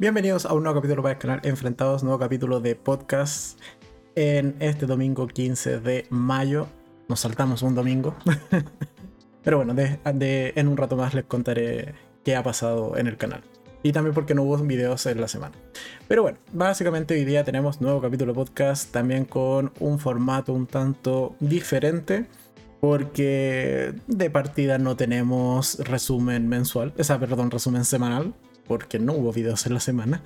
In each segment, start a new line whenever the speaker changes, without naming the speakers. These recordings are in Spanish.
Bienvenidos a un nuevo capítulo para el canal Enfrentados, nuevo capítulo de podcast en este domingo 15 de mayo. Nos saltamos un domingo. Pero bueno, de, en un rato más les contaré qué ha pasado en el canal. Y también porque no hubo videos en la semana. Pero bueno, básicamente hoy día tenemos nuevo capítulo de podcast también con un formato un tanto diferente. Porque de partida no tenemos resumen mensual, o sea, perdón, resumen semanal porque no hubo videos en la semana.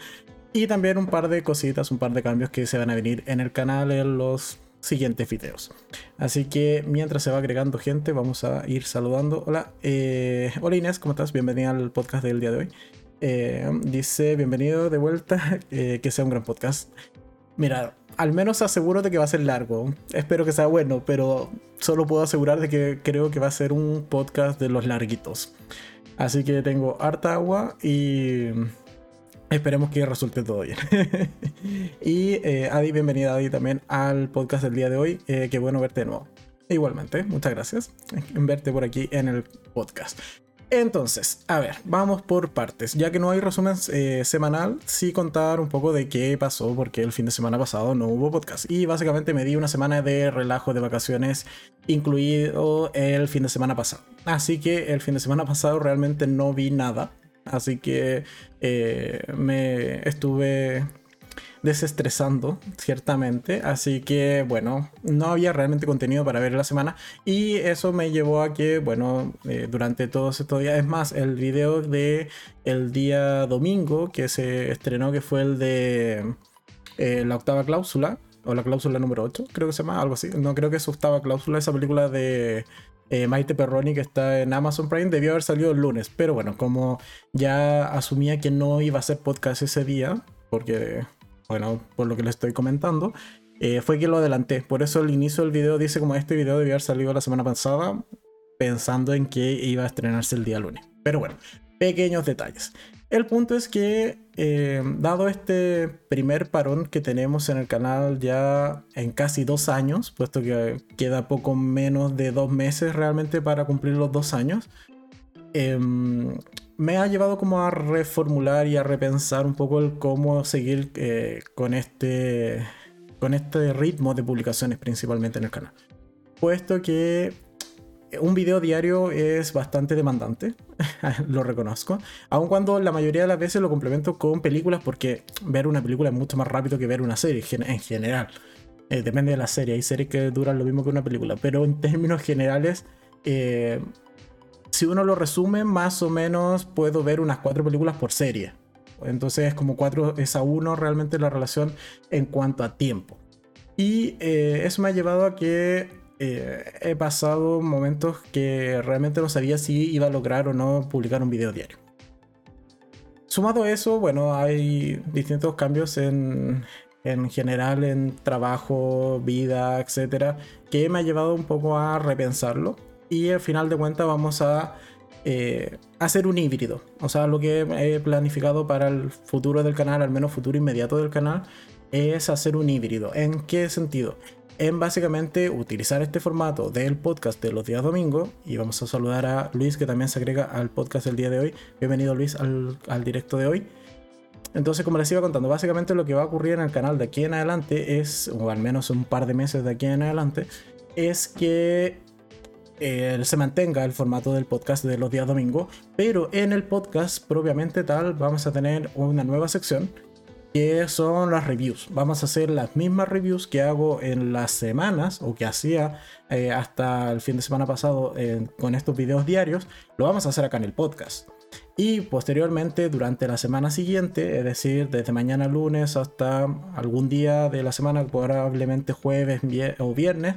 Y también un par de cositas, un par de cambios que se van a venir en el canal en los siguientes videos. Así que mientras se va agregando gente, vamos a ir saludando. Hola, eh, hola Inés, ¿cómo estás? Bienvenida al podcast del día de hoy. Eh, dice, bienvenido de vuelta, eh, que sea un gran podcast. Mira, al menos aseguro de que va a ser largo. Espero que sea bueno, pero solo puedo asegurar de que creo que va a ser un podcast de los larguitos. Así que tengo harta agua y esperemos que resulte todo bien. y eh, Adi, bienvenida Adi también al podcast del día de hoy. Eh, qué bueno verte de nuevo. Igualmente, muchas gracias en verte por aquí en el podcast. Entonces, a ver, vamos por partes. Ya que no hay resumen eh, semanal, sí contar un poco de qué pasó, porque el fin de semana pasado no hubo podcast. Y básicamente me di una semana de relajo de vacaciones, incluido el fin de semana pasado. Así que el fin de semana pasado realmente no vi nada. Así que eh, me estuve desestresando, ciertamente. Así que, bueno, no había realmente contenido para ver la semana. Y eso me llevó a que, bueno, eh, durante todos estos días, es más, el video de el día domingo que se estrenó, que fue el de eh, la octava cláusula, o la cláusula número 8, creo que se llama, algo así. No creo que es octava cláusula, esa película de eh, Maite Perroni que está en Amazon Prime debió haber salido el lunes, pero bueno, como ya asumía que no iba a ser podcast ese día, porque bueno, por lo que le estoy comentando, eh, fue que lo adelanté. Por eso el inicio del video dice como este video debió haber salido la semana pasada, pensando en que iba a estrenarse el día lunes. Pero bueno, pequeños detalles. El punto es que, eh, dado este primer parón que tenemos en el canal ya en casi dos años, puesto que queda poco menos de dos meses realmente para cumplir los dos años, em, me ha llevado como a reformular y a repensar un poco el cómo seguir eh, con, este, con este ritmo de publicaciones principalmente en el canal. Puesto que un video diario es bastante demandante, lo reconozco, aun cuando la mayoría de las veces lo complemento con películas porque ver una película es mucho más rápido que ver una serie en general. Eh, depende de la serie, hay series que duran lo mismo que una película, pero en términos generales eh, si uno lo resume, más o menos puedo ver unas cuatro películas por serie. Entonces es como cuatro es a uno realmente la relación en cuanto a tiempo. Y eh, eso me ha llevado a que eh, he pasado momentos que realmente no sabía si iba a lograr o no publicar un video diario. Sumado a eso, bueno, hay distintos cambios en, en general en trabajo, vida, etcétera, que me ha llevado un poco a repensarlo y al final de cuentas vamos a eh, hacer un híbrido. O sea, lo que he planificado para el futuro del canal, al menos futuro inmediato del canal, es hacer un híbrido. ¿En qué sentido? En básicamente utilizar este formato del podcast de los días domingos. Y vamos a saludar a Luis que también se agrega al podcast del día de hoy. Bienvenido Luis al, al directo de hoy. Entonces, como les iba contando, básicamente lo que va a ocurrir en el canal de aquí en adelante es, o al menos un par de meses de aquí en adelante, es que eh, se mantenga el formato del podcast de los días domingo, pero en el podcast propiamente tal vamos a tener una nueva sección que son las reviews. Vamos a hacer las mismas reviews que hago en las semanas o que hacía eh, hasta el fin de semana pasado con estos videos diarios, lo vamos a hacer acá en el podcast. Y posteriormente, durante la semana siguiente, es decir, desde mañana lunes hasta algún día de la semana, probablemente jueves o viernes,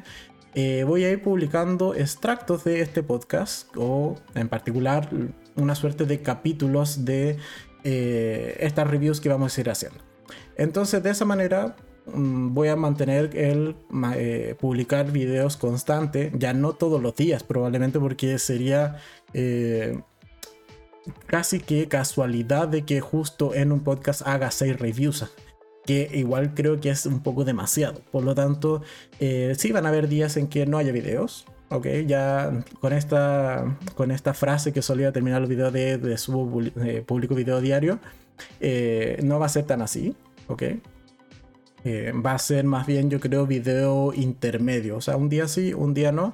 eh, voy a ir publicando extractos de este podcast o en particular una suerte de capítulos de eh, estas reviews que vamos a ir haciendo. Entonces de esa manera mm, voy a mantener el eh, publicar videos constante, ya no todos los días probablemente porque sería casi que casualidad de que justo en un podcast haga seis reviews que igual creo que es un poco demasiado. Por lo tanto, eh, sí van a haber días en que no haya videos. Ok, ya con esta, con esta frase que solía terminar los videos de, de su público video diario, eh, no va a ser tan así, ¿ok? Eh, va a ser más bien, yo creo, video intermedio. O sea, un día sí, un día no.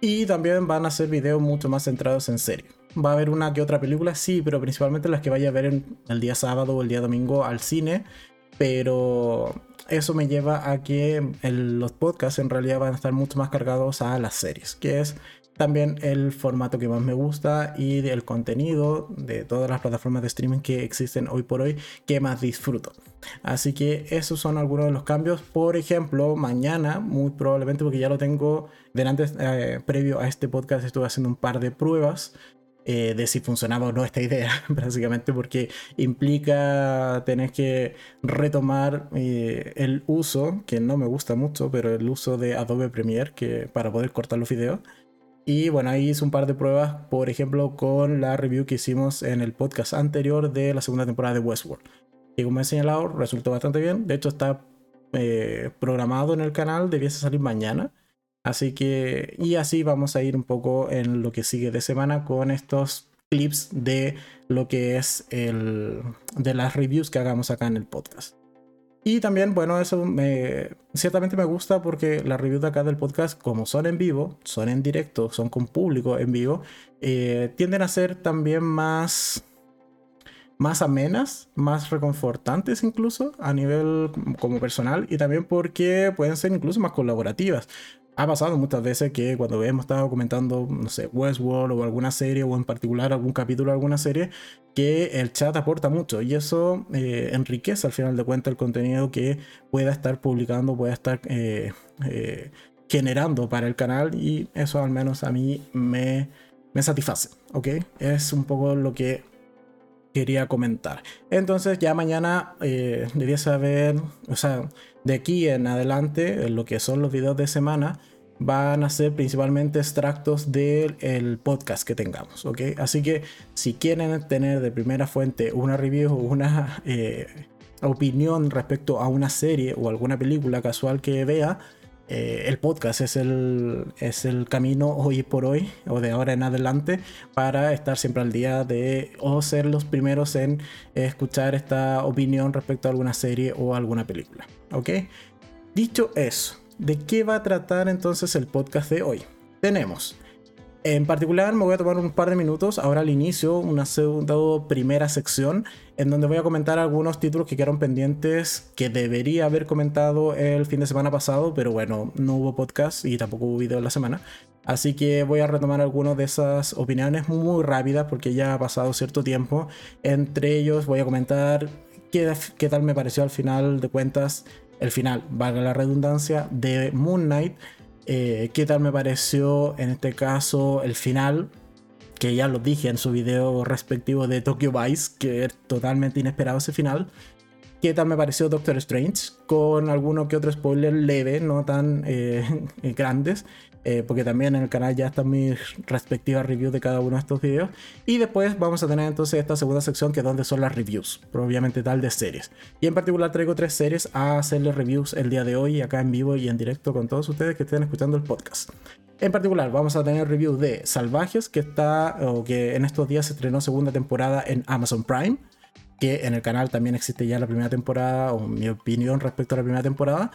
Y también van a ser videos mucho más centrados en serie. Va a haber una que otra película, sí, pero principalmente las que vaya a ver el día sábado o el día domingo al cine. Pero eso me lleva a que los podcasts en realidad van a estar mucho más cargados a las series, que es también el formato que más me gusta y el contenido de todas las plataformas de streaming que existen hoy por hoy que más disfruto. Así que esos son algunos de los cambios. Por ejemplo, mañana, muy probablemente porque ya lo tengo delante, eh, previo a este podcast, estuve haciendo un par de pruebas. Eh, de si funcionaba o no esta idea, básicamente porque implica tener que retomar eh, el uso, que no me gusta mucho, pero el uso de Adobe Premiere que, para poder cortar los videos. Y bueno, ahí hice un par de pruebas, por ejemplo, con la review que hicimos en el podcast anterior de la segunda temporada de Westworld. Y como he señalado, resultó bastante bien. De hecho, está eh, programado en el canal, debiese salir mañana. Así que, y así vamos a ir un poco en lo que sigue de semana con estos clips de lo que es el, de las reviews que hagamos acá en el podcast. Y también, bueno, eso me, ciertamente me gusta porque las reviews de acá del podcast, como son en vivo, son en directo, son con público en vivo, eh, tienden a ser también más, más amenas, más reconfortantes incluso a nivel como personal y también porque pueden ser incluso más colaborativas ha pasado muchas veces que cuando hemos estado comentando, no sé, Westworld o alguna serie, o en particular algún capítulo de alguna serie, que el chat aporta mucho y eso eh, enriquece al final de cuentas el contenido que pueda estar publicando, pueda estar eh, eh, generando para el canal y eso al menos a mí me, me satisface, ¿ok? Es un poco lo que quería comentar. Entonces ya mañana eh, debía saber, o sea, de aquí en adelante, lo que son los videos de semana, van a ser principalmente extractos del podcast que tengamos, ¿ok? Así que si quieren tener de primera fuente una review o una eh, opinión respecto a una serie o alguna película casual que vea, eh, el podcast es el, es el camino hoy por hoy o de ahora en adelante para estar siempre al día de o ser los primeros en escuchar esta opinión respecto a alguna serie o alguna película. ¿Ok? Dicho eso, ¿de qué va a tratar entonces el podcast de hoy? Tenemos en particular me voy a tomar un par de minutos ahora al inicio, una segunda primera sección en donde voy a comentar algunos títulos que quedaron pendientes que debería haber comentado el fin de semana pasado, pero bueno, no hubo podcast y tampoco hubo video en la semana. Así que voy a retomar algunas de esas opiniones muy rápidas porque ya ha pasado cierto tiempo. Entre ellos voy a comentar qué, qué tal me pareció al final de cuentas, el final, valga la redundancia, de Moon Knight eh, qué tal me pareció en este caso el final, que ya lo dije en su video respectivo de Tokyo Vice, que es totalmente inesperado ese final. ¿Qué tal me pareció Doctor Strange? Con alguno que otro spoiler leve, no tan eh, grandes. Eh, porque también en el canal ya están mis respectivas reviews de cada uno de estos videos. Y después vamos a tener entonces esta segunda sección que es donde son las reviews, probablemente tal de series. Y en particular traigo tres series a hacerles reviews el día de hoy, acá en vivo y en directo con todos ustedes que estén escuchando el podcast. En particular, vamos a tener review de Salvajes, que está, o que en estos días se estrenó segunda temporada en Amazon Prime, que en el canal también existe ya la primera temporada, o mi opinión respecto a la primera temporada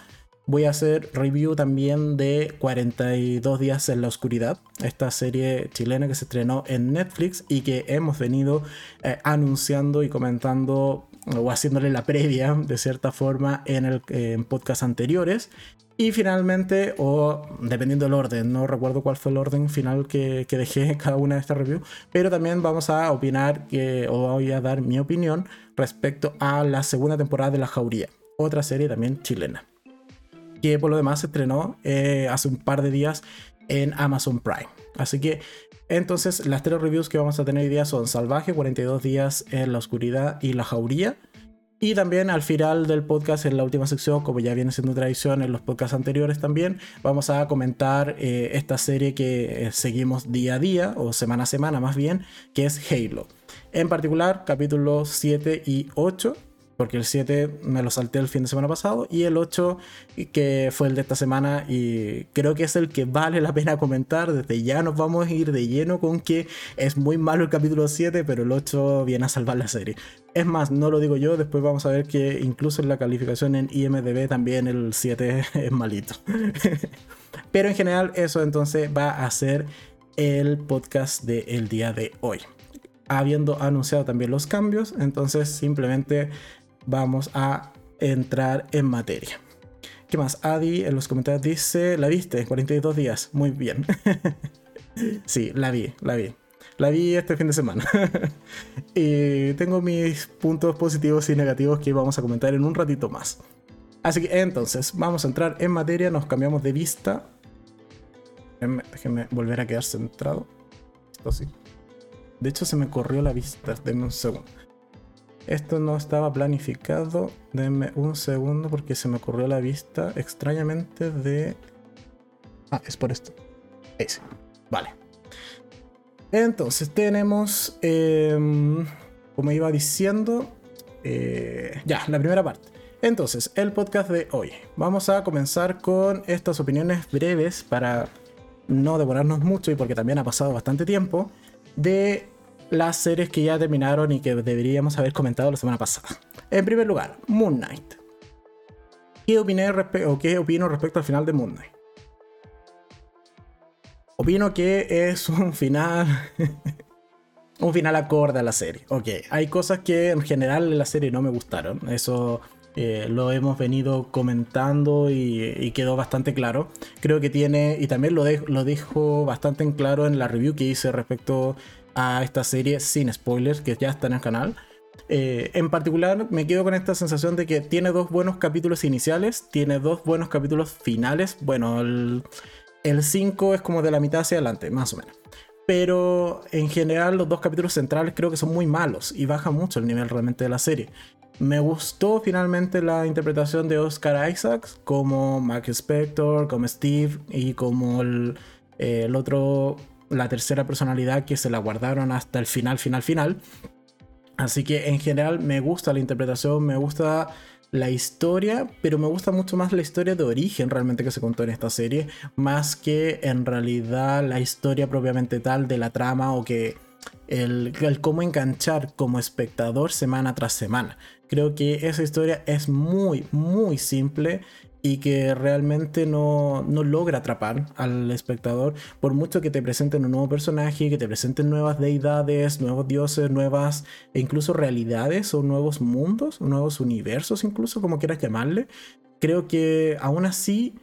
voy a hacer review también de 42 días en la oscuridad, esta serie chilena que se estrenó en Netflix y que hemos venido eh, anunciando y comentando o haciéndole la previa de cierta forma en, el, podcast anteriores. Y finalmente, o dependiendo del orden, no recuerdo cuál fue el orden final que, dejé cada una de estas reviews, pero también vamos a opinar que, o voy a dar mi opinión respecto a la segunda temporada de La Jauría, otra serie también chilena que por lo demás se estrenó eh, hace un par de días en Amazon Prime. Así que entonces las tres reviews que vamos a tener hoy día son Salvaje, 42 días en la oscuridad y La Jauría. Y también al final del podcast, en la última sección, como ya viene siendo tradición en los podcasts anteriores también, vamos a comentar eh, esta serie que eh, seguimos día a día, o semana a semana más bien, que es Halo. En particular, capítulos 7 y 8 porque el 7 me lo salté el fin de semana pasado y el 8 que fue el de esta semana y creo que es el que vale la pena comentar. Desde ya nos vamos a ir de lleno con que es muy malo el capítulo 7, pero el 8 viene a salvar la serie. Es más, no lo digo yo, después vamos a ver que incluso en la calificación en IMDB también el 7 es malito. pero en general eso entonces va a ser el podcast del día de hoy habiendo anunciado también los cambios, entonces simplemente vamos a entrar en materia. ¿Qué más? Adi en los comentarios dice, ¿la viste? 42 días. Muy bien. sí, la vi, la vi. La vi este fin de semana. y tengo mis puntos positivos y negativos que vamos a comentar en un ratito más. Así que entonces, vamos a entrar en materia, nos cambiamos de vista. Déjenme, volver a quedar centrado. Esto sí. De hecho, se me corrió la vista. Denme un segundo. Esto no estaba planificado. Denme un segundo porque se me ocurrió la vista extrañamente de... Ah, es por esto. Ese. Vale. Entonces tenemos, em, como iba diciendo, eh, ya, la primera parte. Entonces, el podcast de hoy. Vamos a comenzar con estas opiniones breves para no demorarnos mucho y porque también ha pasado bastante tiempo de las series que ya terminaron y que deberíamos haber comentado la semana pasada. En primer lugar, Moon Knight. ¿Qué, opiné o qué opino respecto al final de Moon Knight? Opino que es un final. un final acorde a la serie. Ok, hay cosas que en general en la serie no me gustaron. Eso eh, lo hemos venido comentando y, quedó bastante claro. Creo que tiene, y también lo, lo dejo bastante en claro en la review que hice respecto a esta serie sin spoilers, que ya está en el canal. Eh, en particular, me quedo con esta sensación de que tiene dos buenos capítulos iniciales, tiene dos buenos capítulos finales. Bueno, el 5 es como de la mitad hacia adelante, más o menos. Pero en general, los dos capítulos centrales creo que son muy malos y baja mucho el nivel realmente de la serie. Me gustó finalmente la interpretación de Oscar Isaacs como Mark Spector, como Steve y como el, eh, el otro la tercera personalidad que se la guardaron hasta el final, final, final. Así que en general me gusta la interpretación, me gusta la historia, pero me gusta mucho más la historia de origen realmente que se contó en esta serie, más que en realidad la historia propiamente tal de la trama o que el, el cómo enganchar como espectador semana tras semana. Creo que esa historia es muy, muy simple y que realmente no, logra atrapar al espectador, por mucho que te presenten un nuevo personaje, que te presenten nuevas deidades, nuevos dioses, nuevas e incluso realidades o nuevos mundos, nuevos universos incluso, como quieras llamarle, creo que aún así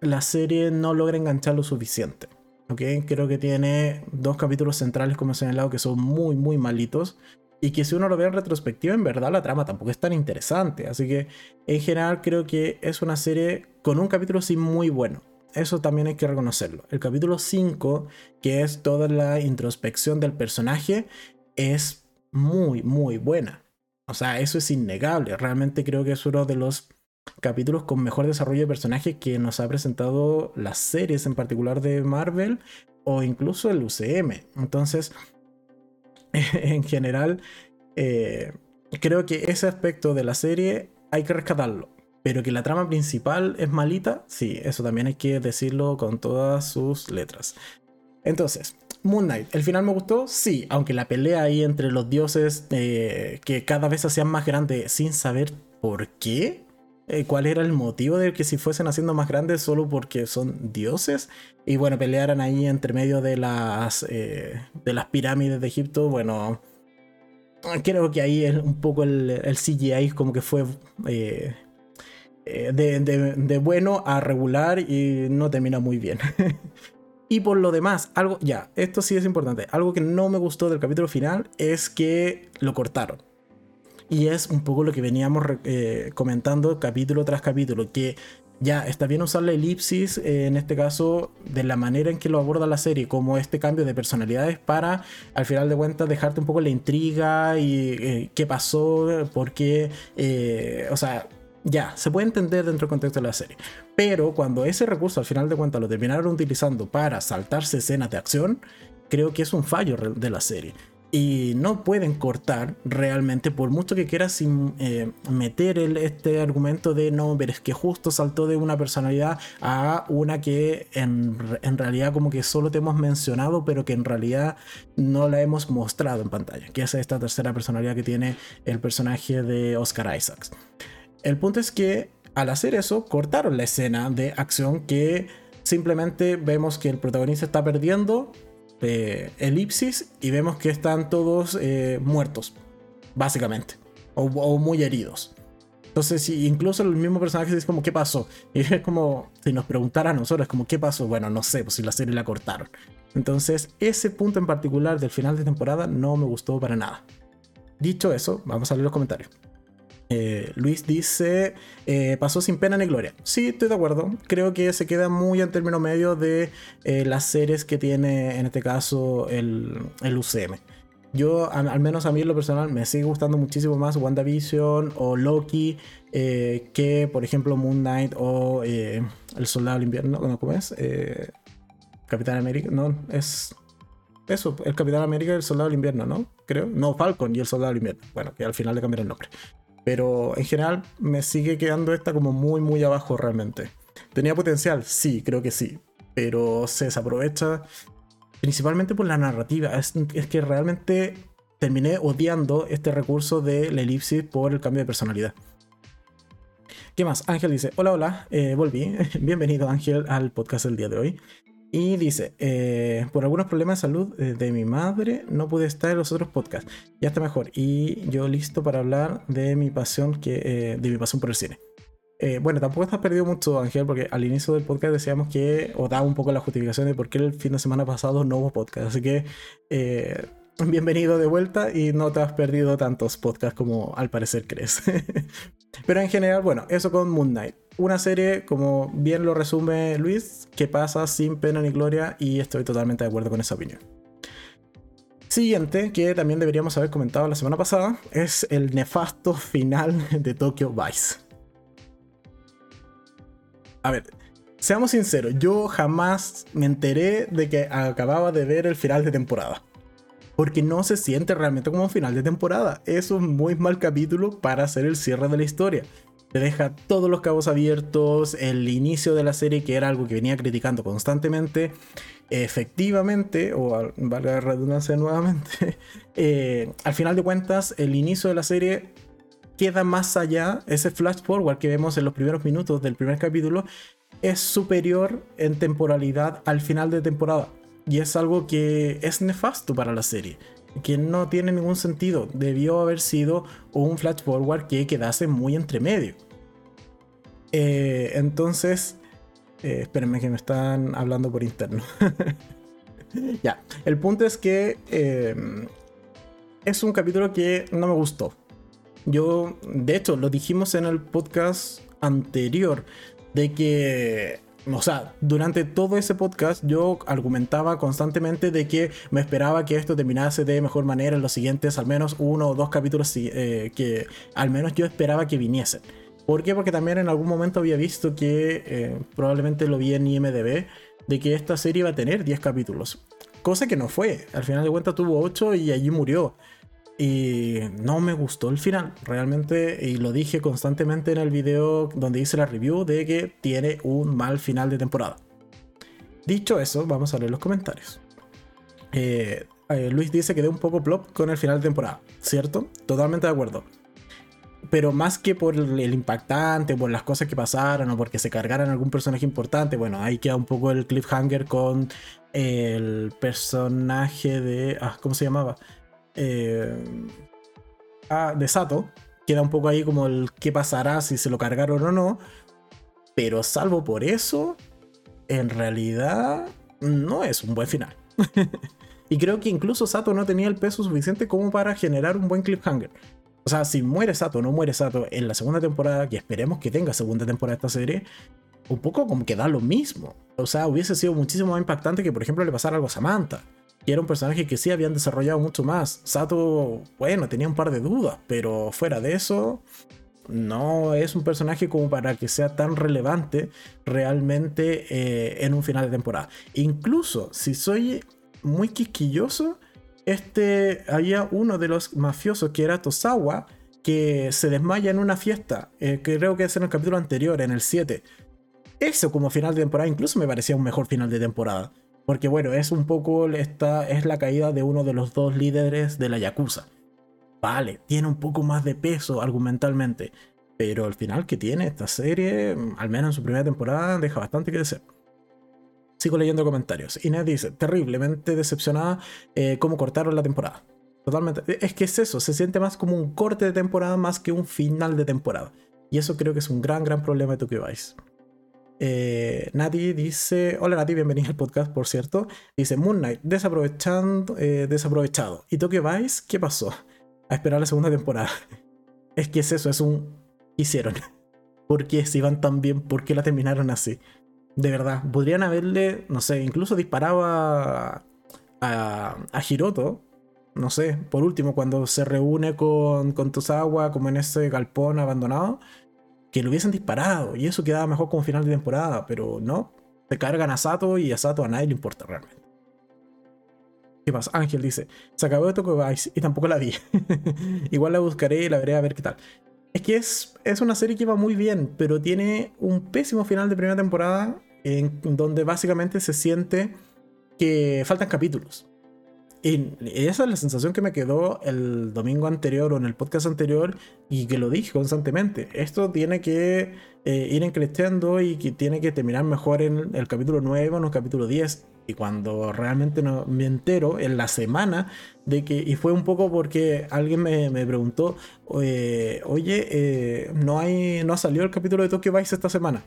la serie no logra enganchar lo suficiente. Creo que tiene dos capítulos centrales, como señalado, que son muy, muy malitos. Y que si uno lo ve en retrospectiva, en verdad la trama tampoco es tan interesante. Así que en general creo que es una serie con un capítulo sí muy bueno. Eso también hay que reconocerlo. El capítulo 5, que es toda la introspección del personaje, es muy, muy buena. O sea, eso es innegable. Realmente creo que es uno de los capítulos con mejor desarrollo de personaje que nos ha presentado las series en particular de Marvel o incluso el UCM. Entonces, en general, eh, creo que ese aspecto de la serie hay que rescatarlo. Pero que la trama principal es malita, sí, eso también hay que decirlo con todas sus letras. Entonces, Moon Knight, ¿el final me gustó? Sí, aunque la pelea ahí entre los dioses eh, que cada vez hacían más grande sin saber por qué, eh, cuál era el motivo de que si fuesen haciendo más grandes solo porque son dioses. Y bueno, pelearan ahí entre medio de las, eh, de las pirámides de Egipto. Bueno, creo que ahí es un poco el, CGI como que fue eh, de, de, bueno a regular y no termina muy bien. y por lo demás, algo, ya, esto sí es importante. Algo que no me gustó del capítulo final es que lo cortaron. Y es un poco lo que veníamos eh, comentando capítulo tras capítulo, que ya está bien usar la elipsis, eh, en este caso, de la manera en que lo aborda la serie, como este cambio de personalidades para, al final de cuentas, dejarte un poco la intriga y eh, qué pasó, por qué, o sea, ya, se puede entender dentro del contexto de la serie. Pero cuando ese recurso al final de cuentas lo terminaron utilizando para saltarse escenas de acción, creo que es un fallo de la serie. Y no pueden cortar realmente, por mucho que quieras eh, meter este argumento de no, pero es que justo saltó de una personalidad a una que en, en, realidad como que solo te hemos mencionado, pero que en realidad no la hemos mostrado en pantalla, que es esta tercera personalidad que tiene el personaje de Oscar Isaacs. El punto es que al hacer eso, cortaron la escena de acción que simplemente vemos que el protagonista está perdiendo eh, elipsis y vemos que están todos eh, muertos, básicamente, o, muy heridos. Entonces, incluso el mismo personaje dice como, ¿qué pasó? Y es como, si nos preguntara a nosotros, como, ¿qué pasó? Bueno, no sé, pues si la serie la cortaron. Entonces, ese punto en particular del final de temporada no me gustó para nada. Dicho eso, vamos a leer los comentarios. Eh, Luis dice, eh, pasó sin pena ni gloria. Sí, estoy de acuerdo. Creo que se queda muy en término medio de eh, las series que tiene en este caso el, UCM. Yo, al, menos a mí en lo personal, me sigue gustando muchísimo más WandaVision o Loki que, por ejemplo, Moon Knight o El Soldado del Invierno. ¿Cómo es? Capitán América. No, es eso, el Capitán América y el Soldado del Invierno, ¿no? Creo. No, Falcon y el Soldado del Invierno. Bueno, que al final le cambiaron el nombre. Pero en general me sigue quedando esta como muy, muy abajo realmente. ¿Tenía potencial? Sí, creo que sí. Pero se desaprovecha principalmente por la narrativa. Es, que realmente terminé odiando este recurso de la elipsis por el cambio de personalidad. ¿Qué más? Ángel dice, hola, hola, eh, volví. Bienvenido Ángel al podcast del día de hoy. Y dice, eh, por algunos problemas de salud eh, de mi madre no pude estar en los otros podcasts. Ya está mejor. Y yo listo para hablar de mi pasión, que, eh, de mi pasión por el cine. bueno, tampoco estás perdido mucho, Ángel, porque al inicio del podcast decíamos que, o daba un poco la justificación de por qué el fin de semana pasado no hubo podcast. Así que, bienvenido de vuelta y no te has perdido tantos podcasts como al parecer crees. Pero en general, bueno, eso con Moon Knight una serie, como bien lo resume Luis, que pasa sin pena ni gloria y estoy totalmente de acuerdo con esa opinión. Siguiente, que también deberíamos haber comentado la semana pasada, es el nefasto final de Tokyo Vice. A ver, seamos sinceros, yo jamás me enteré de que acababa de ver el final de temporada. Porque no se siente realmente como un final de temporada. Es un muy mal capítulo para hacer el cierre de la historia te deja todos los cabos abiertos, el inicio de la serie que era algo que venía criticando constantemente, efectivamente, o valga la redundancia nuevamente, eh, al final de cuentas el inicio de la serie queda más allá, ese flash forward que vemos en los primeros minutos del primer capítulo es superior en temporalidad al final de temporada. Y es algo que es nefasto para la serie que no tiene ningún sentido. Debió haber sido un flash forward que quedase muy entre medio. Eh, entonces, eh, espérenme que me están hablando por interno. ya, el punto es que em, es un capítulo que no me gustó. Yo, de hecho, lo dijimos en el podcast anterior, de que o sea, durante todo ese podcast yo argumentaba constantemente de que me esperaba que esto terminase de mejor manera en los siguientes al menos uno o dos capítulos eh, que al menos yo esperaba que viniesen. ¿Por qué? Porque también en algún momento había visto que, eh, probablemente lo vi en IMDB, de que esta serie iba a tener 10 capítulos. Cosa que no fue. Al final de cuentas tuvo 8 y allí murió. Y no me gustó el final, realmente, y lo dije constantemente en el video donde hice la review de que tiene un mal final de temporada. Dicho eso, vamos a leer los comentarios. Eh, eh, Luis dice que de un poco plop con el final de temporada, ¿cierto? Totalmente de acuerdo. Pero más que por el impactante, por las cosas que pasaron o porque se cargaran algún personaje importante, bueno, ahí queda un poco el cliffhanger con el personaje de. Ah, ¿Cómo se llamaba? Eh, ah, de Sato. Queda un poco ahí como el qué pasará si se lo cargaron o no. Pero salvo por eso, en realidad no es un buen final. y creo que incluso Sato no tenía el peso suficiente como para generar un buen cliffhanger. O sea, si muere Sato o no muere Sato en la segunda temporada, que esperemos que tenga segunda temporada esta serie, un poco como que da lo mismo. O sea, hubiese sido muchísimo más impactante que, por ejemplo, le pasara algo a Samantha y era un personaje que sí habían desarrollado mucho más. Sato, bueno, tenía un par de dudas, pero fuera de eso, no es un personaje como para que sea tan relevante realmente eh, en un final de temporada. Incluso si soy muy quisquilloso, este, había uno de los mafiosos que era Tosawa, que se desmaya en una fiesta, eh, que creo que es en el capítulo anterior, en el 7. Eso como final de temporada incluso me parecía un mejor final de temporada. Porque bueno, es un poco, esta, es la caída de uno de los dos líderes de la Yakuza. Vale, tiene un poco más de peso argumentalmente. Pero el final que tiene esta serie, al menos en su primera temporada, deja bastante que desear. Sigo leyendo comentarios. Inés dice, terriblemente decepcionada eh, cómo cortaron la temporada. Totalmente. Es que es eso, se siente más como un corte de temporada más que un final de temporada. Y eso creo que es un gran, gran problema de Tokyo Vice. Eh, Nati dice, hola Nati, bienvenida al podcast, por cierto. Dice, Moon Knight, desaprovechando, eh, desaprovechado. ¿Y Tokyo Vice? ¿Qué pasó? A esperar la segunda temporada. es que es eso, es un... Hicieron. ¿Por qué si van tan bien? ¿Por qué la terminaron así? De verdad, podrían haberle, no sé, incluso disparado a, a, Hiroto. No sé, por último, cuando se reúne con, con Tosawa, como en ese galpón abandonado, que lo hubiesen disparado. Y eso quedaba mejor como final de temporada, pero no. Se cargan a Sato y a Sato a nadie le importa realmente. ¿Qué pasa? Ángel dice, se acabó de Tokyo Vice y tampoco la vi. Igual la buscaré y la veré a ver qué tal. Es que es, es una serie que va muy bien, pero tiene un pésimo final de primera temporada en donde básicamente se siente que faltan capítulos. Y esa es la sensación que me quedó el domingo anterior o en el podcast anterior y que lo dije constantemente. Esto tiene que eh, ir creciendo y que tiene que terminar mejor en el capítulo 9 o en el capítulo 10. Y cuando realmente me entero en la semana de que, y fue un poco porque alguien me, me preguntó, oye, eh, no, hay, no ha salido el capítulo de Tokyo Vice esta semana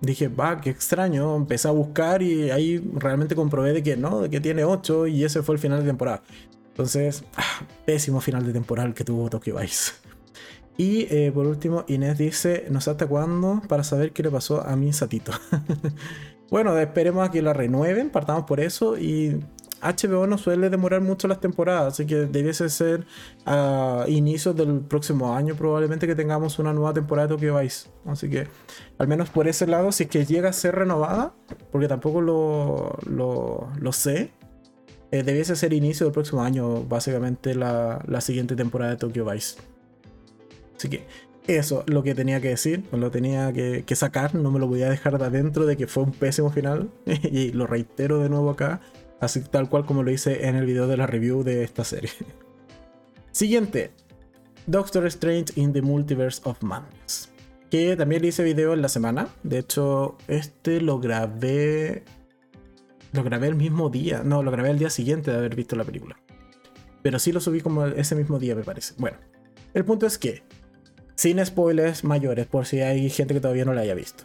dije, va, qué extraño. Empecé a buscar y ahí realmente comprobé de que no, de que tiene 8 y ese fue el final de temporada. Entonces, ah, pésimo final de temporada que tuvo Tokyo Vice. Y eh, por último, Inés dice, no sé hasta cuándo para saber qué le pasó a mi Satito. bueno, esperemos a que la renueven, partamos por eso y HBO no suele demorar mucho las temporadas, así que debiese ser a inicios del próximo año probablemente que tengamos una nueva temporada de Tokyo Vice. Así que al menos por ese lado, si es que llega a ser renovada, porque tampoco lo, lo, sé, eh, debiese ser inicio del próximo año, básicamente la, siguiente temporada de Tokyo Vice. Así que eso, lo que tenía que decir, lo tenía que, que sacar, no me lo voy a dejar de adentro de que fue un pésimo final, y lo reitero de nuevo acá Así tal cual como lo hice en el video de la review de esta serie. Siguiente. Doctor Strange in the Multiverse of Madness. Que también le hice video en la semana. De hecho, este lo grabé. Lo grabé el mismo día. No, lo grabé el día siguiente de haber visto la película. Pero sí lo subí como ese mismo día, me parece. Bueno, el punto es que, sin spoilers mayores, por si hay gente que todavía no la haya visto.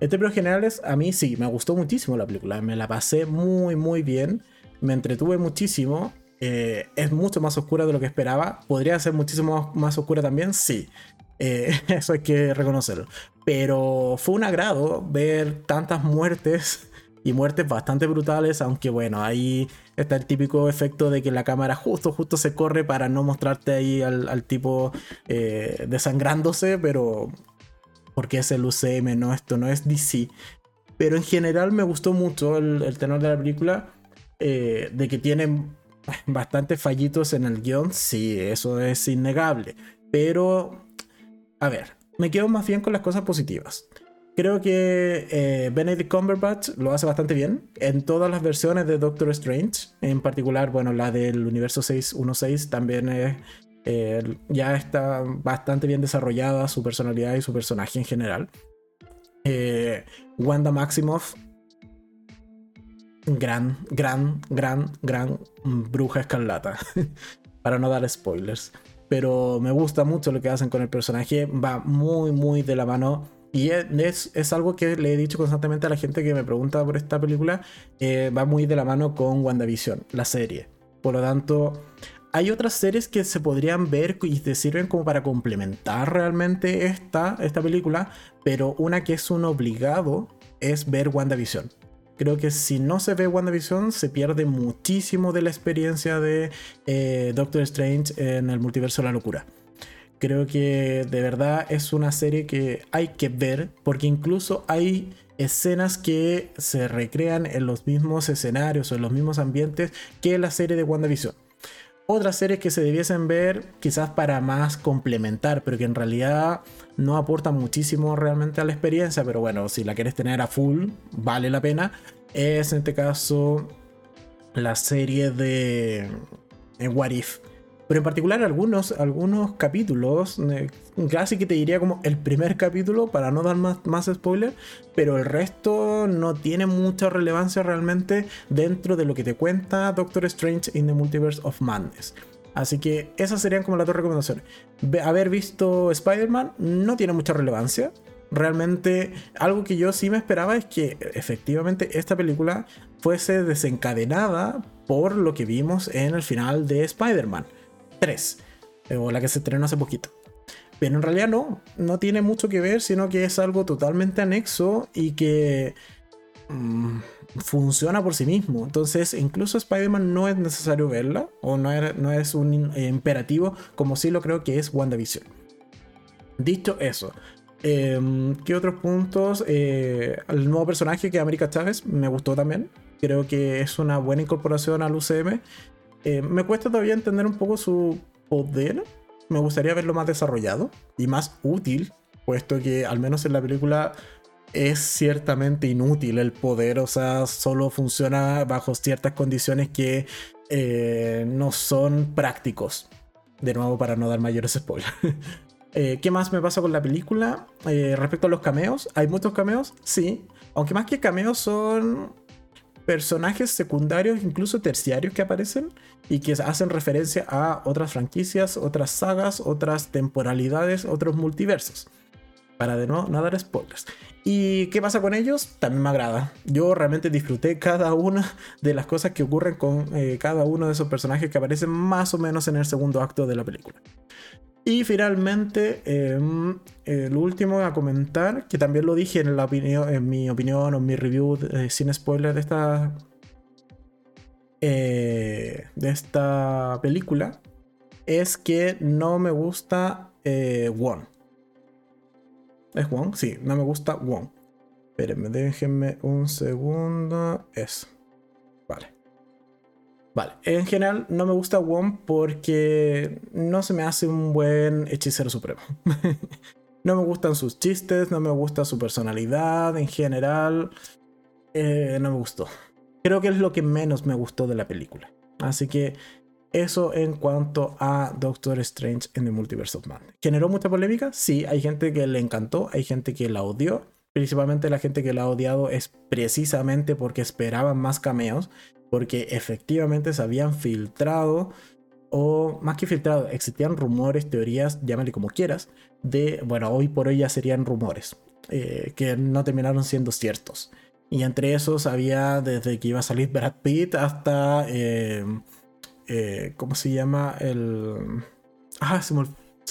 En términos generales, a mí sí, me gustó muchísimo la película. Me la pasé muy, muy bien. Me entretuve muchísimo. Eh, es mucho más oscura de lo que esperaba. ¿Podría ser muchísimo más oscura también? Sí. Eh, eso hay que reconocerlo. Pero fue un agrado ver tantas muertes y muertes bastante brutales, aunque bueno, ahí está el típico efecto de que la cámara justo, justo se corre para no mostrarte ahí al, tipo eh, desangrándose, pero porque es el UCM, no, esto no es DC. Pero en general me gustó mucho el, tenor de la película, eh, de que tiene bastantes fallitos en el guion, sí, eso es innegable. Pero, a ver, me quedo más bien con las cosas positivas. Creo que eh, Benedict Cumberbatch lo hace bastante bien en todas las versiones de Doctor Strange. En particular, bueno, la del universo 616 también es eh, ya está bastante bien desarrollada su personalidad y su personaje en general. Eh, Wanda Maximoff, gran, gran, gran, gran bruja escarlata. Para no dar spoilers. Pero me gusta mucho lo que hacen con el personaje. Va muy, muy de la mano. Y es, es, algo que le he dicho constantemente a la gente que me pregunta por esta película. Eh, va muy de la mano con WandaVision, la serie. Por lo tanto, hay otras series que se podrían ver y te sirven como para complementar realmente esta, esta película, pero una que es un obligado es ver WandaVision. Creo que si no se ve WandaVision se pierde muchísimo de la experiencia de eh, Doctor Strange en el multiverso de la locura. Creo que de verdad es una serie que hay que ver porque incluso hay escenas que se recrean en los mismos escenarios o en los mismos ambientes que la serie de WandaVision. Otras series que se debiesen ver quizás para más complementar, pero que en realidad no aportan muchísimo realmente a la experiencia, pero bueno, si la quieres tener a full, vale la pena, es en este caso la serie de What If. Pero en particular algunos, algunos capítulos, eh, casi que te diría como el primer capítulo para no dar más, más spoiler, pero el resto no tiene mucha relevancia realmente dentro de lo que te cuenta Doctor Strange in the Multiverse of Madness. Así que esas serían como las dos recomendaciones. Haber visto Spider-Man no tiene mucha relevancia. Realmente algo que yo sí me esperaba es que efectivamente esta película fuese desencadenada por lo que vimos en el final de Spider-Man 3, eh, o la que se estrenó hace poquito. Pero en realidad no, no tiene mucho que ver, sino que es algo totalmente anexo y que mm, funciona por sí mismo. Entonces, incluso Spider-Man no es necesario verla, o no es, no es un eh, imperativo, como sí lo creo que es WandaVision. Dicho eso, em, ¿qué otros puntos? Eh, el nuevo personaje que es América Chávez me gustó también. Creo que es una buena incorporación al UCM. Eh, me cuesta todavía entender un poco su poder. Me gustaría verlo más desarrollado y más útil, puesto que al menos en la película es ciertamente inútil el poder, o sea, solo funciona bajo ciertas condiciones que eh, no son prácticos. De nuevo, para no dar mayores spoilers. Eh, ¿Qué más me pasa con la película? respecto a los cameos, ¿hay muchos cameos? Sí. Aunque más que cameos son personajes secundarios, incluso terciarios que aparecen y que hacen referencia a otras franquicias, otras sagas, otras temporalidades, otros multiversos. Para de no, no dar spoilers. ¿Y qué pasa con ellos? También me agrada. Yo realmente disfruté cada una de las cosas que ocurren con eh, cada uno de esos personajes que aparecen más o menos en el segundo acto de la película. Y finalmente, em, el último a comentar, que también lo dije en, la opinión, en mi opinión o en mi review sin spoiler de esta, eh, de esta película, es que no me gusta eh. ¿Es Wong? Sí, no me gusta Wong. Espérenme, déjenme un segundo. Eso. Vale. En general no me gusta Wong porque no se me hace un buen hechicero supremo. no me gustan sus chistes, no me gusta su personalidad en general. Eh, no me gustó. Creo que es lo que menos me gustó de la película. Así que eso en cuanto a Doctor Strange en the Multiverse of Man. ¿Generó mucha polémica? Sí, hay gente que le encantó, hay gente que la odió. Principalmente la gente que la ha odiado es precisamente porque esperaban más cameos porque efectivamente se habían filtrado, o más que filtrado, existían rumores, teorías, llámale como quieras, de, bueno, hoy por hoy ya serían rumores, eh, que no terminaron siendo ciertos. Y entre esos había desde que iba a salir Brad Pitt hasta, eh, eh, ¿cómo se llama? El... Ah, se me,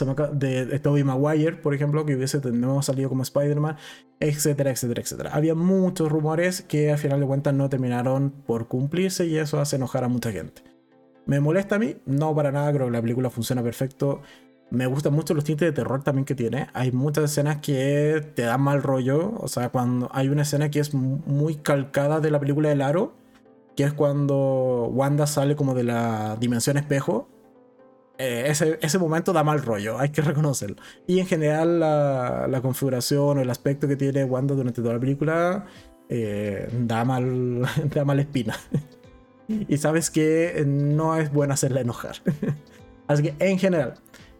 de, de Tobey Maguire, por ejemplo, que hubiese no salido como Spider-Man, etcétera, etcétera, etcétera. Había muchos rumores que al final de cuentas no terminaron por cumplirse y eso hace enojar a mucha gente. ¿Me molesta a mí? No, para nada, creo que la película funciona perfecto. Me gustan mucho los tintes de terror también que tiene. Hay muchas escenas que te dan mal rollo. O sea, cuando hay una escena que es muy calcada de la película del aro, que es cuando Wanda sale como de la dimensión espejo eh, ese, momento da mal rollo, hay que reconocerlo. Y en general la, configuración o el aspecto que tiene Wanda durante toda la película eh, da, mal, da mal espina. y sabes que no es bueno hacerla enojar. Así que en general,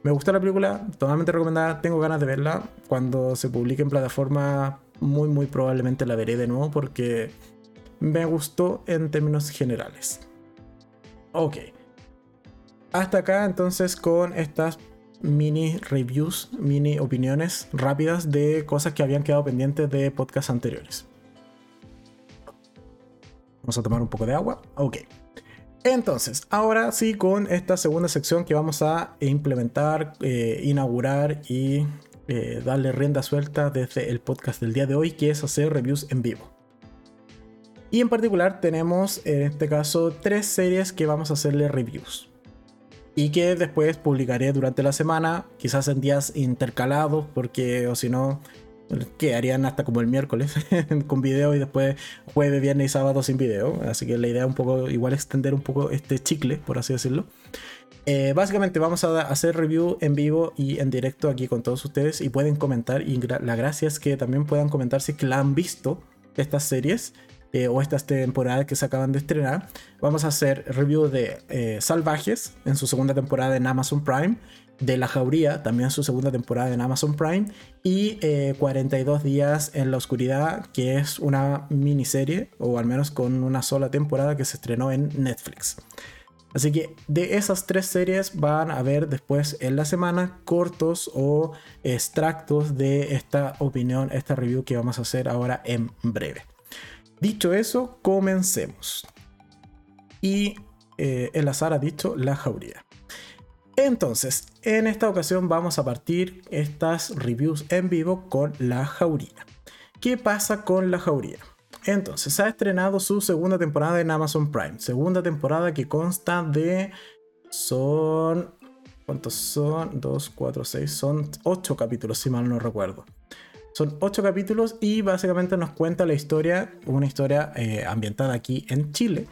me gustó la película, totalmente recomendada, tengo ganas de verla. Cuando se publique en plataforma, muy muy probablemente la veré de nuevo porque me gustó en términos generales. Ok. Hasta acá entonces con estas mini reviews, mini opiniones rápidas de cosas que habían quedado pendientes de podcasts anteriores. Vamos a tomar un poco de agua. Ok. Entonces, ahora sí con esta segunda sección que vamos a implementar, eh, inaugurar y eh, darle rienda suelta desde el podcast del día de hoy, que es hacer reviews en vivo. Y en particular tenemos en este caso tres series que vamos a hacerle reviews y que después publicaré durante la semana, quizás en días intercalados, porque o si no, que harían hasta como el miércoles con video y después jueves, viernes y sábado sin video. Así que la idea es un poco, igual extender un poco este chicle, por así decirlo. Eh, básicamente vamos a hacer review en vivo y en directo aquí con todos ustedes y pueden comentar y la gracia es que también puedan comentar si que la han visto estas series eh, o estas temporadas que se acaban de estrenar. Vamos a hacer review de eh, Salvajes en su segunda temporada en Amazon Prime, de La Jauría también en su segunda temporada en Amazon Prime y 42 eh, días en la oscuridad, que es una miniserie o al menos con una sola temporada que se estrenó en Netflix. Así que de esas tres series van a ver después en la semana cortos o extractos de esta opinión, esta review que vamos a hacer ahora en breve. Dicho eso, comencemos. Y eh, el azar ha dicho la jauría. Entonces, en esta ocasión vamos a partir estas reviews en vivo con la jauría. ¿Qué pasa con la jauría? Entonces, ha estrenado su segunda temporada en Amazon Prime. Segunda temporada que consta de... Son... ¿Cuántos son? 2, 4, 6. Son 8 capítulos, si mal no recuerdo. Son ocho capítulos y básicamente nos cuenta la historia, una historia eh, ambientada aquí en Chile,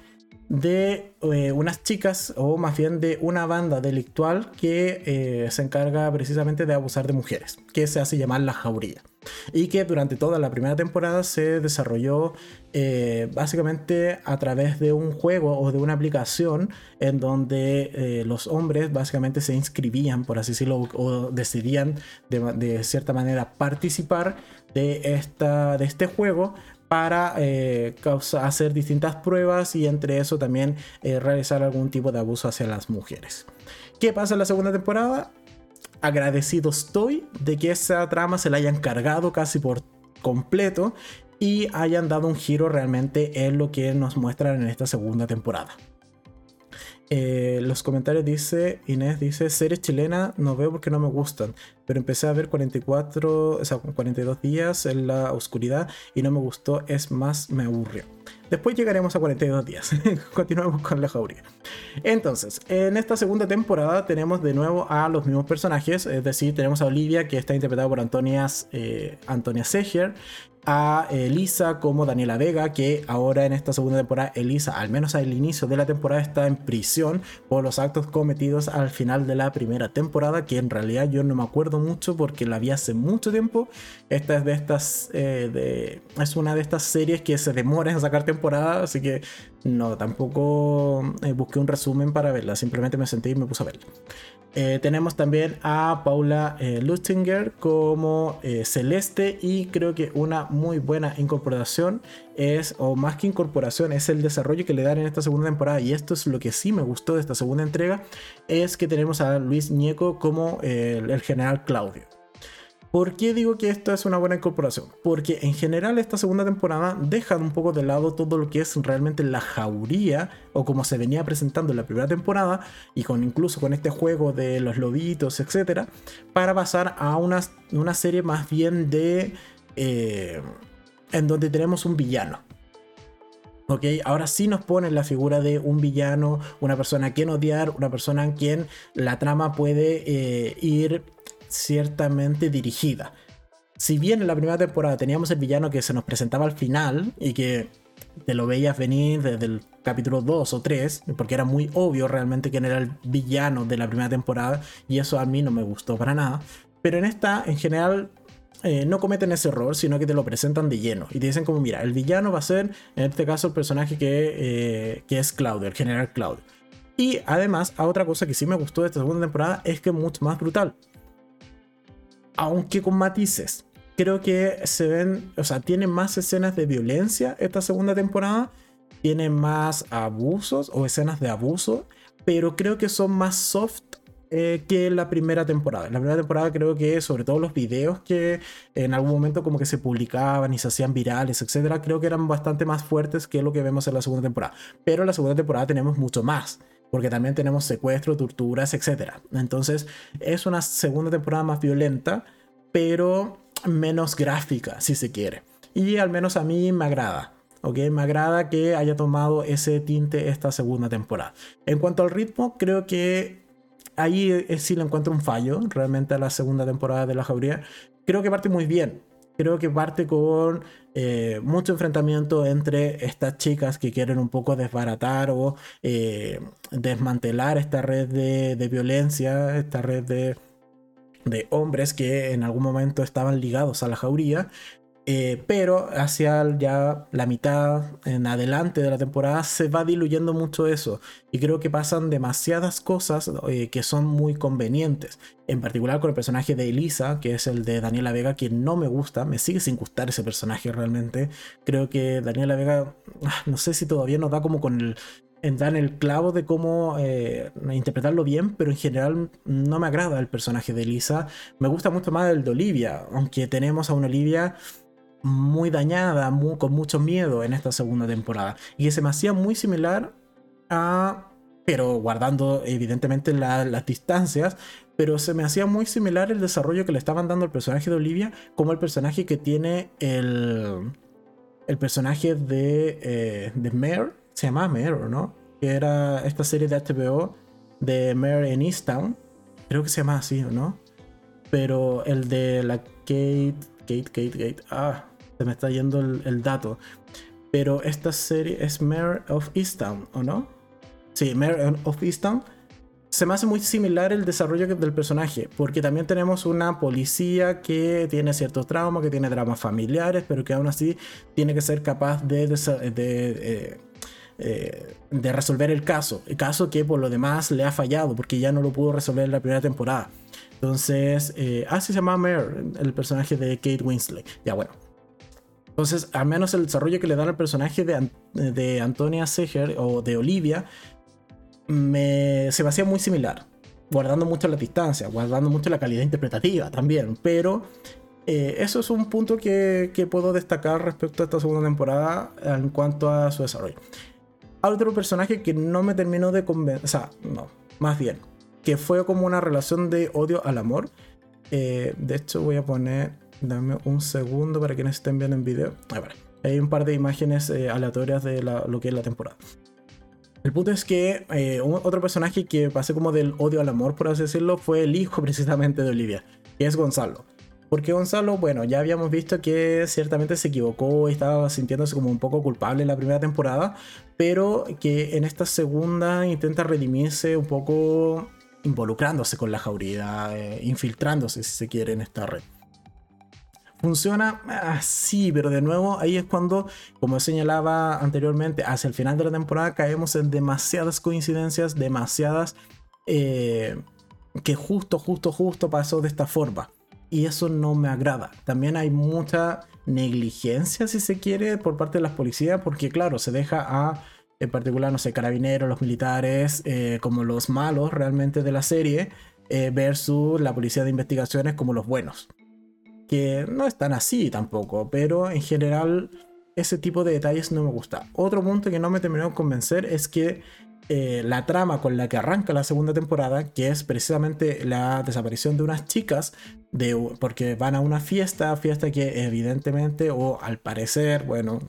de eh, unas chicas, o más bien de una banda delictual que eh, se encarga precisamente de abusar de mujeres, que se hace llamar la jauría y que durante toda la primera temporada se desarrolló eh, básicamente a través de un juego o de una aplicación en donde eh, los hombres básicamente se inscribían, por así decirlo, o decidían de, cierta manera participar de, esta, de este juego para eh, hacer distintas pruebas y entre eso también realizar algún tipo de abuso hacia las mujeres. ¿Qué pasa en la segunda temporada? Agradecido estoy de que esa trama se la hayan cargado casi por completo y hayan dado un giro realmente en lo que nos muestran en esta segunda temporada. Eh, los comentarios dice, Inés dice, series chilenas no veo porque no me gustan, pero empecé a ver 44, o sea, 42 días en la oscuridad y no me gustó, es más, me aburrió. Después llegaremos a 42 días. Continuamos con la jauría. Entonces, en esta segunda temporada tenemos de nuevo a los mismos personajes, es decir, tenemos a Olivia que está interpretada por Antonias, eh, Antonia Seger a Elisa como Daniela Vega, que ahora en esta segunda temporada Elisa, al menos al inicio de la temporada, está en prisión por los actos cometidos al final de la primera temporada, que en realidad yo no me acuerdo mucho porque la vi hace mucho tiempo. Esta es de estas, eh, de, es una de estas series que se demora en sacar temporada, así que no, tampoco eh, busqué un resumen para verla, simplemente me senté y me puse a verla. Eh, tenemos también a Paula eh, Lustinger como eh, Celeste y creo que una muy buena incorporación es, o más que incorporación, es el desarrollo que le dan en esta segunda temporada y esto es lo que sí me gustó de esta segunda entrega, es que tenemos a Luis Ñeco como el general Claudio. ¿Por qué digo que esto es una buena incorporación? Porque en general esta segunda temporada deja un poco de lado todo lo que es realmente la jauría o como se venía presentando en la primera temporada y con incluso con este juego de los lobitos, etc. Para pasar a una, una serie más bien de... Eh, en donde tenemos un villano. Ok, ahora sí nos ponen la figura de un villano, una persona a quien odiar, una persona en quien la trama puede eh, ir ciertamente dirigida. Si bien en la primera temporada teníamos el villano que se nos presentaba al final y que te lo veías venir desde el capítulo 2 o 3, porque era muy obvio realmente quién era el villano de la primera temporada y eso a mí no me gustó para nada. Pero en esta, en general, eh, no cometen ese error, sino que te lo presentan de lleno y te dicen como, mira, el villano va a ser, en este caso, el personaje que, eh, que es Claudio, el general Claudio. Y además, otra cosa que sí me gustó de esta segunda temporada es que es mucho más brutal aunque con matices. Creo que se ven, o sea, tiene más escenas de violencia esta segunda temporada, tiene más abusos o escenas de abuso, pero creo que son más soft eh, que la primera temporada. La primera temporada creo que sobre todo los videos que en algún momento como que se publicaban y se hacían virales, etcétera, creo que eran bastante más fuertes que lo que vemos en la segunda temporada. Pero en la segunda temporada tenemos mucho más porque también tenemos secuestro, torturas, etc. Entonces es una segunda temporada más violenta, pero menos gráfica, si se quiere. Y al menos a mí me agrada. ¿ok? Me agrada que haya tomado ese tinte esta segunda temporada. En cuanto al ritmo, creo que ahí sí le encuentro un fallo realmente a la segunda temporada de La Jauría. Creo que parte muy bien. creo que parte con eh, mucho enfrentamiento entre estas chicas que quieren un poco desbaratar o eh, desmantelar esta red de, violencia, esta red de, de hombres que en algún momento estaban ligados a la jauría eh, pero hacia ya la mitad en adelante de la temporada se va diluyendo mucho eso. Y creo que pasan demasiadas cosas eh, que son muy convenientes. En particular con el personaje de Elisa, que es el de Daniela Vega, que no me gusta. Me sigue sin gustar ese personaje realmente. Creo que Daniela Vega, ah, no sé si todavía nos da como con el, en dar el clavo de cómo eh, interpretarlo bien, pero en general no me agrada el personaje de Elisa. Me gusta mucho más el de Olivia, aunque tenemos a una Olivia muy dañada, con mucho miedo en esta segunda temporada. Y se me hacía muy similar a... Pero guardando evidentemente las distancias, pero se me hacía muy similar el desarrollo que le estaban dando al personaje de Olivia como el personaje que tiene el, el personaje de, eh, de Mare, se llama Mare, ¿no? Que era esta serie de HBO de Mare en Easttown, creo que se llama así, ¿no? Pero el de la Kate, Kate, Kate, Kate, ah, se me está yendo el, dato. Pero esta serie es Mare of Easttown, ¿o no? Sí, Mare of Easttown. Se me hace muy similar el desarrollo del personaje, porque también tenemos una policía que tiene ciertos traumas, que tiene dramas familiares, pero que aún así tiene que ser capaz de, eh, eh, de resolver el caso. El caso que por lo demás le ha fallado, porque ya no lo pudo resolver en la primera temporada. Entonces, eh, así se llama Mare, el personaje de Kate Winslet. Ya bueno, entonces, al menos el desarrollo que le dan al personaje de, de Antonia Seger o de Olivia me, se me muy similar, guardando mucho la distancia, guardando mucho la calidad interpretativa también, pero eh, eso es un punto que, que, puedo destacar respecto a esta segunda temporada en cuanto a su desarrollo. Otro personaje que no me terminó de convencer, o sea, no, más bien, que fue como una relación de odio al amor. Eh, de hecho, voy a poner Dame un segundo para quienes estén viendo en video. Hay un par de imágenes eh, aleatorias de lo que es la temporada. El punto es que eh, otro personaje que pasé como del odio al amor, por así decirlo, fue el hijo precisamente de Olivia, que es Gonzalo. Porque Gonzalo, bueno, ya habíamos visto que ciertamente se equivocó y estaba sintiéndose como un poco culpable en la primera temporada, pero que en esta segunda intenta redimirse un poco involucrándose con la jauría, eh, infiltrándose, si se quiere, en esta red. Funciona así, pero de nuevo ahí es cuando, como señalaba anteriormente, hacia el final de la temporada caemos en demasiadas coincidencias, demasiadas eh, que justo, justo, justo pasó de esta forma. Y eso no me agrada. También hay mucha negligencia, si se quiere, por parte de las policías, porque claro, se deja a, en particular, no sé, carabineros, los militares, eh, como los malos realmente de la serie, eh, versus la policía de investigaciones como los buenos que no es tan así tampoco, pero en general ese tipo de detalles no me gusta. Otro punto que no me terminó de convencer es que eh, la trama con la que arranca la segunda temporada, que es precisamente la desaparición de unas chicas, de, porque van a una fiesta, fiesta que evidentemente o al parecer, bueno,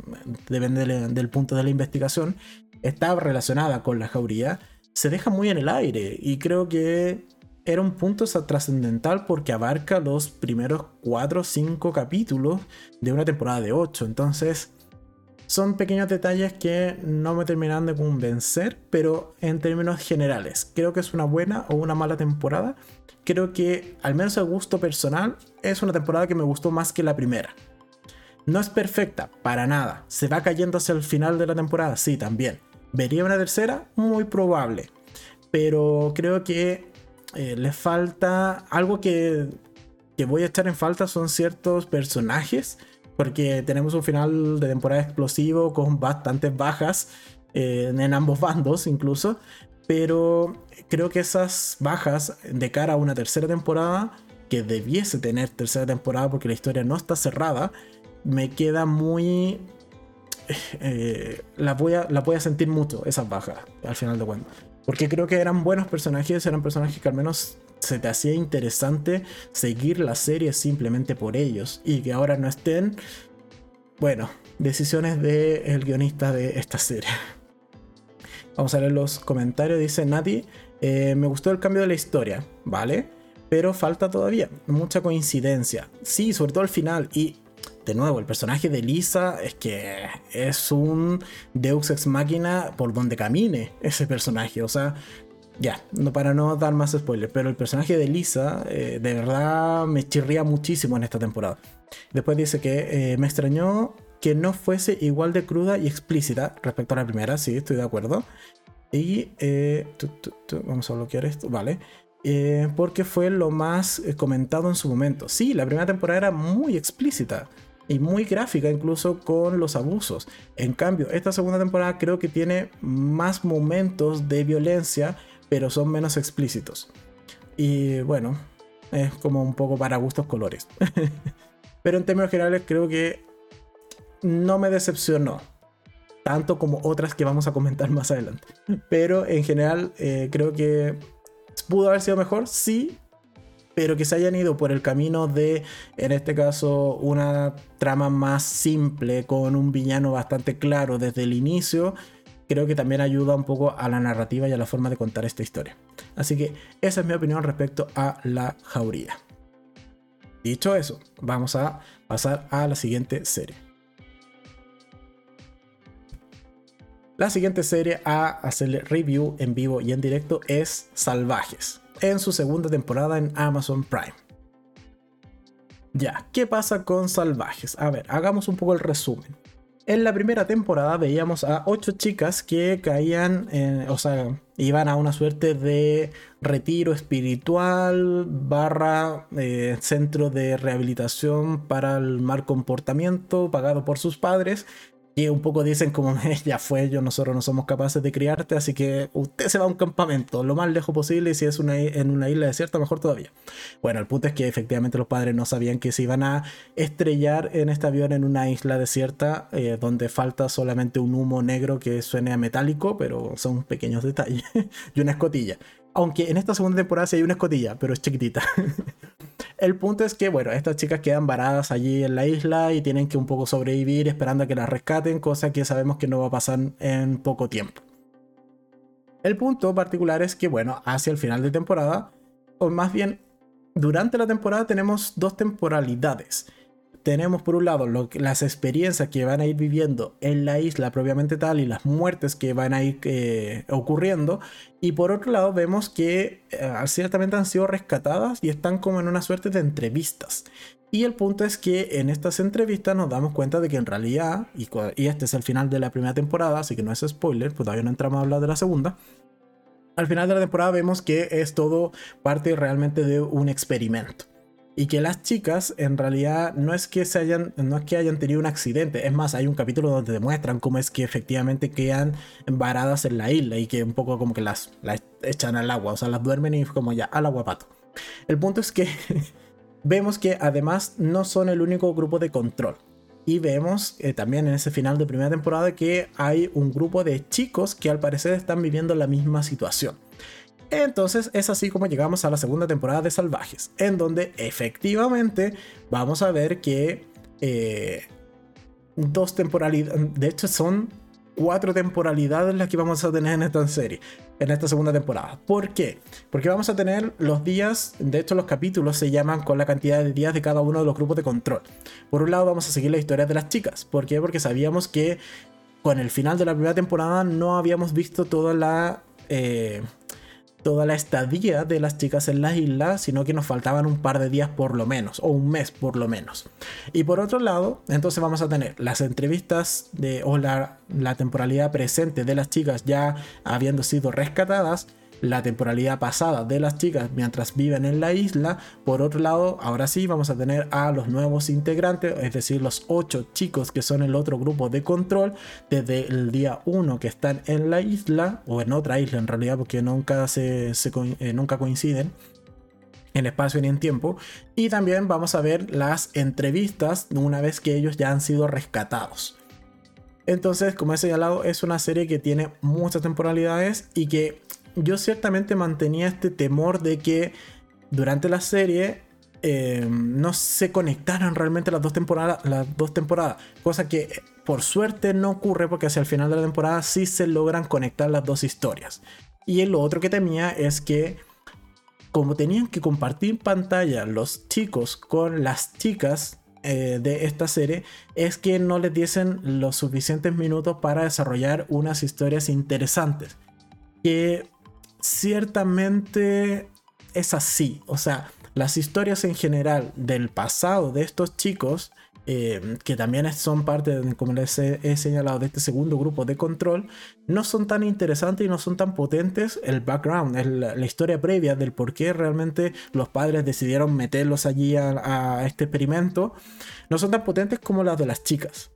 depende del, del punto de la investigación, está relacionada con la jauría, se deja muy en el aire y creo que era un punto trascendental porque abarca los primeros 4 o 5 capítulos de una temporada de 8. Entonces, son pequeños detalles que no me terminan de convencer, pero en términos generales, creo que es una buena o una mala temporada. Creo que, al menos a gusto personal, es una temporada que me gustó más que la primera. No es perfecta, para nada. ¿Se va cayendo hacia el final de la temporada? Sí, también. ¿Vería una tercera? Muy probable. Pero creo que eh, le falta algo que, que voy a echar en falta son ciertos personajes, porque tenemos un final de temporada explosivo con bastantes bajas eh, en ambos bandos incluso, pero creo que esas bajas de cara a una tercera temporada, que debiese tener tercera temporada porque la historia no está cerrada, me queda muy... Eh, la, voy a, voy a sentir mucho, esas bajas, al final de cuentas. Porque creo que eran buenos personajes, eran personajes que al menos se te hacía interesante seguir la serie simplemente por ellos. Y que ahora no estén, bueno, decisiones del guionista de esta serie. Vamos a leer los comentarios. Dice Nati, eh, me gustó el cambio de la historia, ¿vale? Pero falta todavía, mucha coincidencia. Sí, sobre todo al final. Y de nuevo, el personaje de Lisa es que es un Deus ex máquina por donde camine ese personaje. O sea, ya, no para no dar más spoilers, pero el personaje de Lisa eh, de verdad me chirría muchísimo en esta temporada. Después dice que eh, me extrañó que no fuese igual de cruda y explícita respecto a la primera, sí, estoy de acuerdo. Y eh, vamos a bloquear esto, vale. porque fue lo más comentado en su momento. Sí, la primera temporada era muy explícita y muy gráfica incluso con los abusos. En cambio, esta segunda temporada creo que tiene más momentos de violencia, pero son menos explícitos. Y bueno, es como un poco para gustos colores. pero en términos generales creo que no me decepcionó. Tanto como otras que vamos a comentar más adelante. Pero en general eh, creo que pudo haber sido mejor, sí, pero que se hayan ido por el camino de, en este caso, una trama más simple, con un villano bastante claro desde el inicio, creo que también ayuda un poco a la narrativa y a la forma de contar esta historia. Así que esa es mi opinión respecto a la jauría. Dicho eso, vamos a pasar a la siguiente serie. La siguiente serie a hacerle review en vivo y en directo es Salvajes en su segunda temporada en Amazon Prime. Ya, ¿qué pasa con Salvajes? A ver, hagamos un poco el resumen. En la primera temporada veíamos a ocho chicas que caían, o sea, iban a una suerte de retiro espiritual barra eh, centro de rehabilitación para el mal comportamiento pagado por sus padres un poco dicen como, ya fue, yo nosotros no somos capaces de criarte, así que usted se va a un campamento lo más lejos posible y si es una, en una isla desierta, mejor todavía. Bueno, el punto es que efectivamente los padres no sabían que se iban a estrellar en este avión en una isla desierta eh, donde falta solamente un humo negro que suene a metálico, pero son pequeños detalles, y una escotilla. Aunque en esta segunda temporada sí hay una escotilla, pero es chiquitita. El punto es que, bueno, estas chicas quedan varadas allí en la isla y tienen que un poco sobrevivir esperando a que las rescaten, cosa que sabemos que no va a pasar en poco tiempo. El punto particular es que, bueno, hacia el final de temporada, o más bien durante la temporada tenemos dos temporalidades tenemos por un lado las experiencias que van a ir viviendo en la isla propiamente tal y las muertes que van a ir eh, ocurriendo. Y por otro lado vemos que eh, ciertamente han sido rescatadas y están como en una suerte de entrevistas. Y el punto es que en estas entrevistas nos damos cuenta de que en realidad, y, y este es el final de la primera temporada, así que no es spoiler, pues todavía no entramos a hablar de la segunda. Al final de la temporada vemos que es todo parte realmente de un experimento y que las chicas en realidad no es que se hayan no es que hayan tenido un accidente. Es más hay un capítulo donde demuestran cómo es que efectivamente quedan varadas en la isla y que un poco como que las, las echan al agua o sea las duermen y como ya al agua pato el punto es que vemos que además no son el único grupo de control. Y vemos eh, también en ese final de primera temporada que hay un grupo de chicos que al parecer están viviendo la misma situación entonces es así como llegamos a la segunda temporada de Salvajes, en donde efectivamente vamos a ver que eh, dos temporalidades, de hecho son cuatro temporalidades las que vamos a tener en esta serie, en esta segunda temporada. ¿Por qué? Porque vamos a tener los días, de hecho los capítulos se llaman con la cantidad de días de cada uno de los grupos de control. Por un lado vamos a seguir la historia de las chicas, ¿por qué? Porque sabíamos que con el final de la primera temporada no habíamos visto toda la... Eh, toda la estadía de las chicas en la isla, sino que nos faltaban un par de días por lo menos, o un mes por lo menos. Y por otro lado, entonces vamos a tener las entrevistas de, o la, la temporalidad presente de las chicas ya habiendo sido rescatadas, la temporalidad pasada de las chicas mientras viven en la isla. Por otro lado, ahora sí vamos a tener a los nuevos integrantes, es decir, los ocho chicos que son el otro grupo de control desde el día 1 que están en la isla, o en otra isla en realidad, porque nunca, se, eh, nunca coinciden en espacio ni en tiempo. Y también vamos a ver las entrevistas una vez que ellos ya han sido rescatados. Entonces, como he señalado, es una serie que tiene muchas temporalidades y que yo ciertamente mantenía este temor de que durante la serie eh, no se conectaran realmente las dos temporadas, las dos temporadas, cosa que por suerte no ocurre porque hacia el final de la temporada sí se logran conectar las dos historias. Y lo otro que temía es que como tenían que compartir pantalla los chicos con las chicas eh, de esta serie es que no les diesen los suficientes minutos para desarrollar unas historias interesantes. Que ciertamente es así. O sea, las historias en general del pasado de estos chicos eh, que también son parte, como les he, señalado, de este segundo grupo de control, no son tan interesantes y no son tan potentes el background, la historia previa del por qué realmente los padres decidieron meterlos allí a, a este experimento, no son tan potentes como las de las chicas.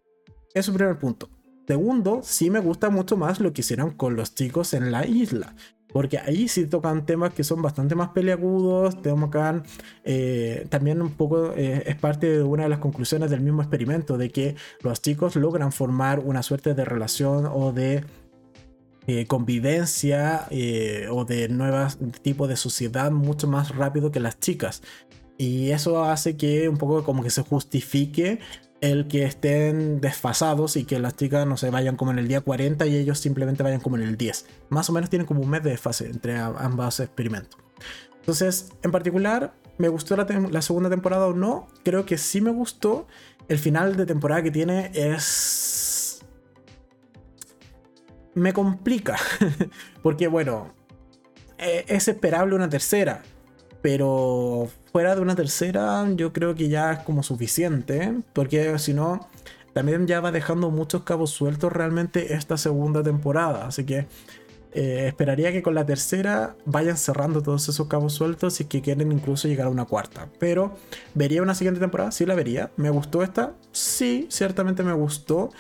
Es el primer punto. Segundo, sí me gusta mucho más lo que hicieron con los chicos en la isla. Porque ahí sí tocan temas que son bastante más peleagudos, tocan eh, también un poco, eh, es parte de una de las conclusiones del mismo experimento, de que los chicos logran formar una suerte de relación o de eh, convivencia o de nuevos tipos de sociedad mucho más rápido que las chicas. Y eso hace que un poco como que se justifique el que estén desfasados y que las chicas no se vayan como en el día 40 y ellos simplemente vayan como en el 10. Más o menos tienen como un mes de desfase entre ambos experimentos. Entonces, en particular, ¿me gustó la, segunda temporada o no? Creo que sí me gustó. El final de temporada que tiene es... Me complica. Porque bueno, e, es esperable una tercera. Pero fuera de una tercera, yo creo que ya es como suficiente. Porque si no, también ya va dejando muchos cabos sueltos realmente esta segunda temporada. Así que eh, esperaría que con la tercera vayan cerrando todos esos cabos sueltos y que quieren incluso llegar a una cuarta. Pero, ¿vería una siguiente temporada? Sí, la vería. ¿Me gustó esta? Sí, ciertamente me gustó.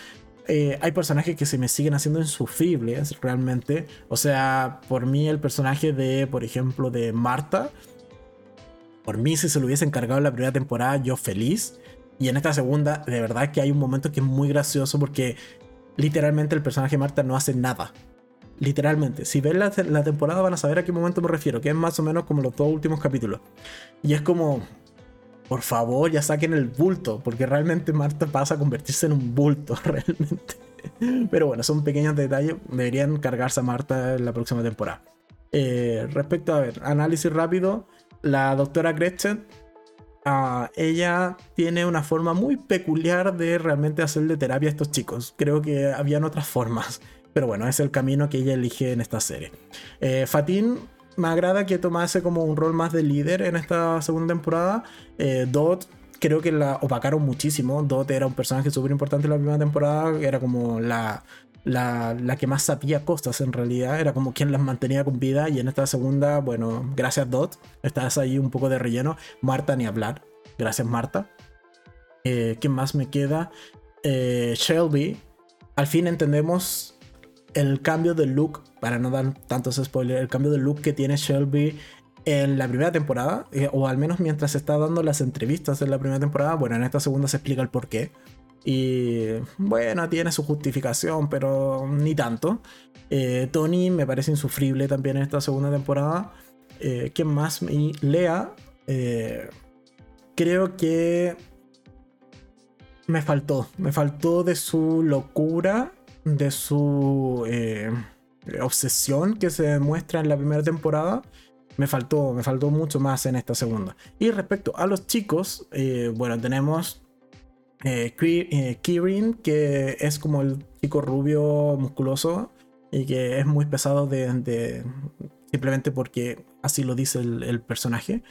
Eh, hay personajes que se me siguen haciendo insufribles realmente. O sea, por mí el personaje de, por ejemplo, de Marta por mí, si se lo hubiese encargado en la primera temporada, yo feliz. Y en esta segunda, de verdad que hay un momento que es muy gracioso porque literalmente el personaje de Marta no hace nada. Literalmente. Si ven la, temporada van a saber a qué momento me refiero, que es más o menos como los dos últimos capítulos. Y es como, por favor, ya saquen el bulto, porque realmente Marta pasa a convertirse en un bulto, realmente. Pero bueno, son pequeños detalles. Deberían cargarse a Marta en la próxima temporada. Eh, respecto a ver, análisis rápido la doctora Gretchen, ah, ella tiene una forma muy peculiar de realmente hacerle terapia a estos chicos. Creo que habían otras formas. Pero bueno, es el camino que ella elige en esta serie. Eh, Fatin me agrada que tomase como un rol más de líder en esta segunda temporada. Eh, Dot creo que la opacaron muchísimo. Dot era un personaje súper importante en la primera temporada. Era como la la, que más sabía cosas en realidad, era como quien las mantenía con vida. Y en esta segunda, bueno, gracias Dot, estás ahí un poco de relleno, Marta ni hablar, gracias Marta. Eh, ¿Qué más me queda? Eh, Shelby, al fin entendemos el cambio de look, para no dar tantos spoilers, el cambio de look que tiene Shelby en la primera temporada, eh, o al menos mientras está dando las entrevistas en la primera temporada, bueno, en esta segunda se explica el por qué. Y bueno, tiene su justificación, pero ni tanto. Eh, Tony me parece insufrible también en esta segunda temporada. Eh, ¿Quién más? Y Lea, eh, creo que me faltó. Me faltó de su locura, de su obsesión que se muestra en la primera temporada. Me faltó, me faltó mucho más en esta segunda. Y respecto a los chicos, bueno, tenemos eh, eh, Kirin, que es como el chico rubio musculoso y que es muy pesado de, simplemente porque así lo dice el, personaje.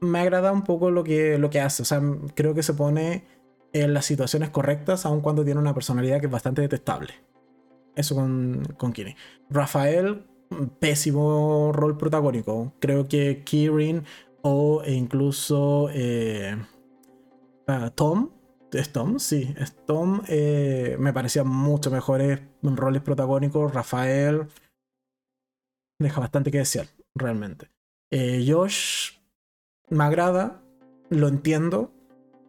Me agrada un poco lo que, lo que hace, o sea, creo que se pone en las situaciones correctas, aun cuando tiene una personalidad que es bastante detestable. Eso con, con Kirin. Rafael, pésimo rol protagónico. Creo que Kirin o incluso eh, ah, Tom Tom, sí. Tom eh, me parecía mucho mejores roles protagónicos. Rafael deja bastante que desear, realmente. Eh, Josh me agrada, lo entiendo.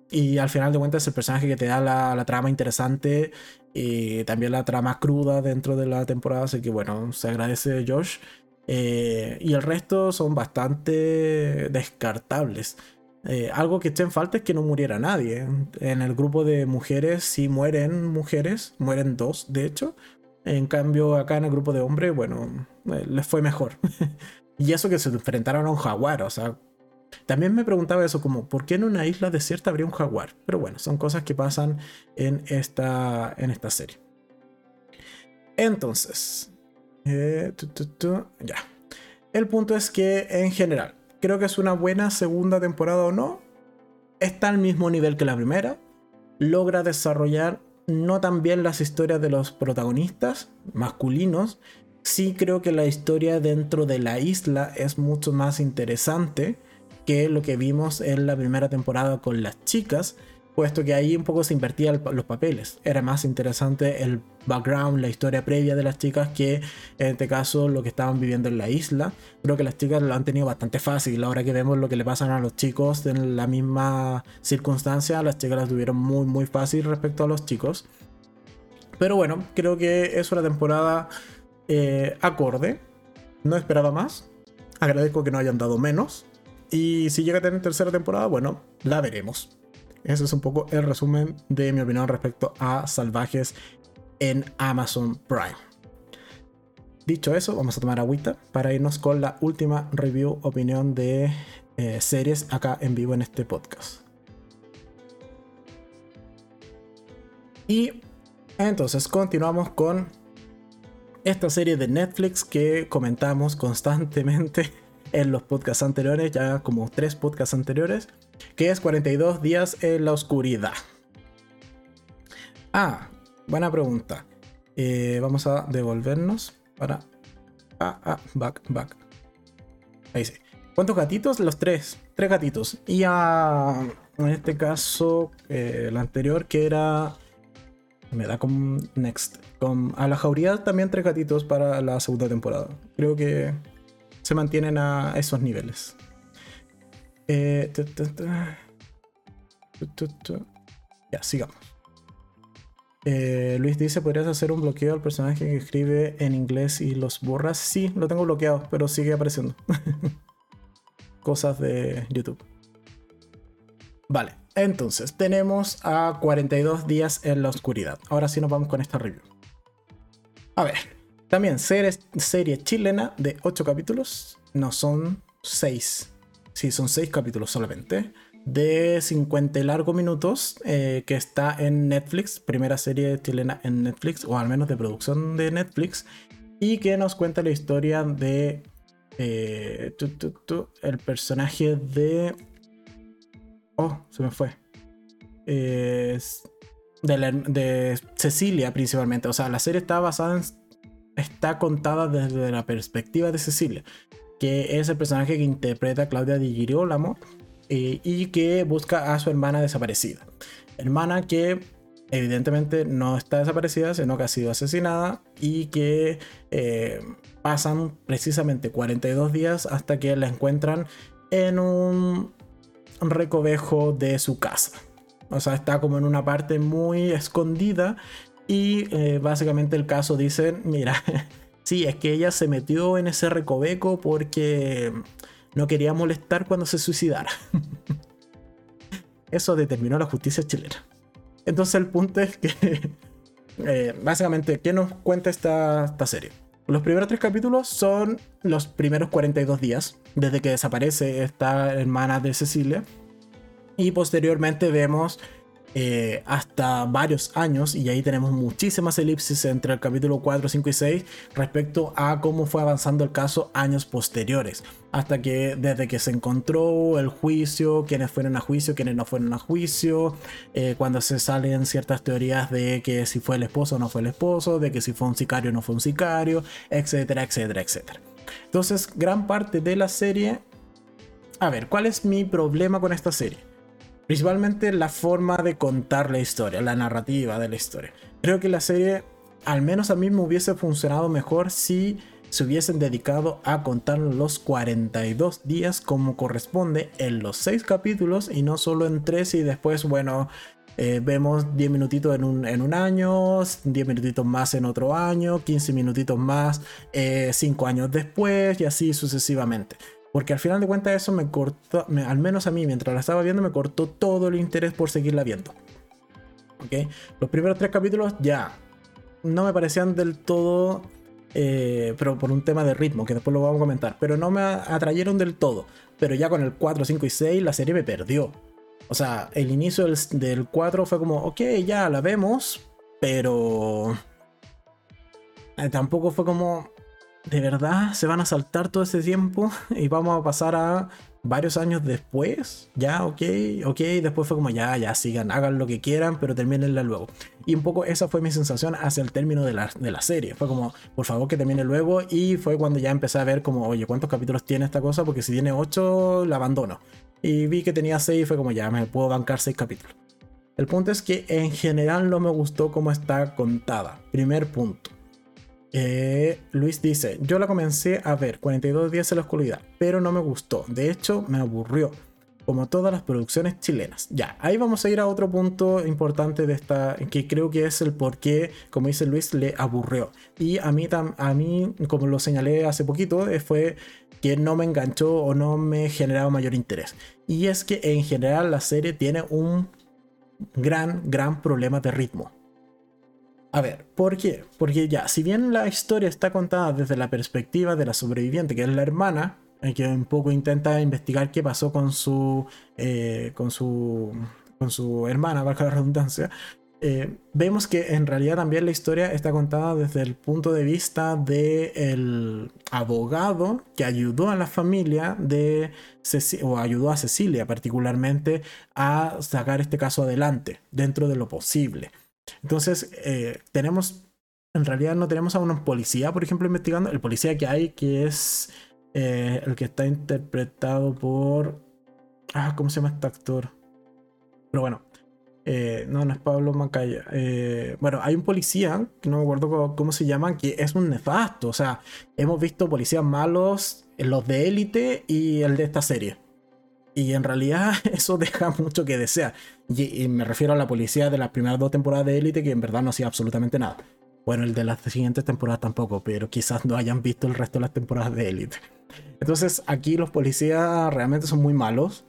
Y al final de cuentas es el personaje que te da la, trama interesante y también la trama cruda dentro de la temporada. Así que bueno, se agradece Josh. Eh, y el resto son bastante descartables. Eh, algo que esté en falta es que no muriera nadie. En el grupo de mujeres sí mueren mujeres, mueren dos de hecho. En cambio acá en el grupo de hombres, bueno, eh, les fue mejor. y eso que se enfrentaron a un jaguar, o sea, También me preguntaba eso, como, ¿por qué en una isla desierta habría un jaguar? Pero bueno, son cosas que pasan en esta, en esta serie. Entonces, eh, ya. El punto es que en general, creo que es una buena segunda temporada o no. Está al mismo nivel que la primera. Logra desarrollar no tan bien las historias de los protagonistas masculinos. Sí creo que la historia dentro de la isla es mucho más interesante que lo que vimos en la primera temporada con las chicas, puesto que ahí un poco se invertían los papeles. Era más interesante el background, la historia previa de las chicas que en este caso lo que estaban viviendo en la isla. Creo que las chicas lo han tenido bastante fácil. Ahora que vemos lo que le pasan a los chicos en la misma circunstancia, las chicas las tuvieron muy muy fácil respecto a los chicos. Pero bueno, creo que es una temporada eh, acorde. No esperaba más. Agradezco que no hayan dado menos. Y si llega a tener tercera temporada, bueno, la veremos. Ese es un poco el resumen de mi opinión respecto a Salvajes en Amazon Prime. Dicho eso, vamos a tomar agüita para irnos con la última review, opinión de eh, series acá en vivo en este podcast. Y entonces continuamos con esta serie de Netflix que comentamos constantemente en los podcasts anteriores, ya como tres podcasts anteriores, que es 42 días en la oscuridad. Ah, buena pregunta. Eh, vamos a devolvernos para... Ah, ah, back, back. Ahí sí. ¿Cuántos gatitos? Los tres. Tres gatitos. Y a, en este caso, eh, el anterior que era... Me da con Next. Con, a la jauría también tres gatitos para la segunda temporada. Creo que se mantienen a esos niveles. Eh, ya, sigamos. Eh, Luis dice, ¿podrías hacer un bloqueo al personaje que escribe en inglés y los borras? Sí, lo tengo bloqueado, pero sigue apareciendo. Cosas de YouTube. Vale, entonces tenemos a 42 días en la oscuridad. Ahora sí nos vamos con esta review. A ver, también serie, serie chilena de 8 capítulos. No son 6. Sí, son 6 capítulos solamente. De 50 y largos minutos. Eh, que está en Netflix. Primera serie chilena en Netflix. O al menos de producción de Netflix. Y que nos cuenta la historia de. Eh, el personaje de. Oh, se me fue. de, de Cecilia principalmente. O sea, la serie está basada en está contada desde la perspectiva de Cecilia, que es el personaje que interpreta Claudia Di Girolamo eh, y que busca a su hermana desaparecida. Hermana que evidentemente no está desaparecida, sino que ha sido asesinada y que eh, pasan precisamente 42 días hasta que la encuentran en un recovejo de su casa. O sea, está como en una parte muy escondida y eh, básicamente el caso dice, mira, sí, es que ella se metió en ese recoveco porque no quería molestar cuando se suicidara. Eso determinó la justicia chilena. Entonces el punto es que, eh, básicamente, ¿qué nos cuenta esta, esta serie? Los primeros tres capítulos son los primeros 42 días, desde que desaparece esta hermana de Cecilia. Y posteriormente vemos eh, hasta varios años y ahí tenemos muchísimas elipsis entre el capítulo 4, 5 y 6 respecto a cómo fue avanzando el caso años posteriores hasta que desde que se encontró el juicio, quiénes fueron a juicio, quiénes no fueron a juicio, eh, cuando se salen ciertas teorías de que si fue el esposo o no fue el esposo, de que si fue un sicario o no fue un sicario, etcétera, etcétera, etcétera. Entonces, gran parte de la serie... A ver, ¿cuál es mi problema con esta serie? Principalmente la forma de contar la historia, la narrativa de la historia. Creo que la serie, al menos a mí me hubiese funcionado mejor si se hubiesen dedicado a contar los 42 días como corresponde en los 6 capítulos y no solo en 3 y después, bueno, eh, vemos 10 minutitos en un, en un, año, 10 minutitos más en otro año, 15 minutitos más 5 eh, años después y así sucesivamente. Porque al final de cuentas eso me cortó, al menos a mí mientras la estaba viendo, me cortó todo el interés por seguirla viendo. ¿Ok? Los primeros tres capítulos ya no me parecían del todo eh, pero por un tema de ritmo, que después lo vamos a comentar. Pero no me atrayeron del todo. Pero ya con el 4, 5 y 6 la serie me perdió. O sea, el inicio del, del 4 fue como, ok, ya la vemos, pero... Eh, tampoco fue como, ¿de verdad se van a saltar todo ese tiempo y vamos a pasar a varios años después? Ya, ok, ok, después fue como ya, ya sigan, hagan lo que quieran, pero terminenla luego. Y un poco esa fue mi sensación hacia el término de la, de la serie. Fue como, por favor que termine luego y fue cuando ya empecé a ver como, oye, ¿cuántos capítulos tiene esta cosa? Porque si tiene 8, la abandono. Y vi que tenía 6 y fue como, ya, me puedo bancar 6 capítulos. El punto es que en general no me gustó cómo está contada. Primer punto. Eh, Luis dice, yo la comencé a ver 42 días en la oscuridad, pero no me gustó. De hecho, me aburrió, como todas las producciones chilenas. Ya, ahí vamos a ir a otro punto importante de esta, que creo que es el por qué, como dice Luis, le aburrió. Y a mí, a mí como lo señalé hace poquito, eh, fue que no me enganchó o no me generaba mayor interés. Y es que en general la serie tiene un gran, gran problema de ritmo. A ver, ¿por qué? Porque ya, si bien la historia está contada desde la perspectiva de la sobreviviente, que es la hermana, eh, que un poco intenta investigar qué pasó con su, eh, con su, con su hermana, bajo la redundancia, eh, vemos que en realidad también la historia está contada desde el punto de vista del abogado que ayudó a la familia de o ayudó a Cecilia particularmente a sacar este caso adelante dentro de lo posible. Entonces, eh, tenemos, en realidad no tenemos a un policía, por ejemplo, investigando. El policía que hay, que es eh, el que está interpretado por... Ah, ¿cómo se llama este actor? Pero bueno, eh, no, no es Pablo Macaya. bueno, hay un policía, que no me acuerdo cómo, se llama, que es un nefasto. O sea, hemos visto policías malos, los de élite y el de esta serie. Y en realidad eso deja mucho que desear. Y, me refiero a la policía de las primeras dos temporadas de Elite que en verdad no hacía absolutamente nada. Bueno, el de las siguientes temporadas tampoco, pero quizás no hayan visto el resto de las temporadas de Elite. Entonces aquí los policías realmente son muy malos,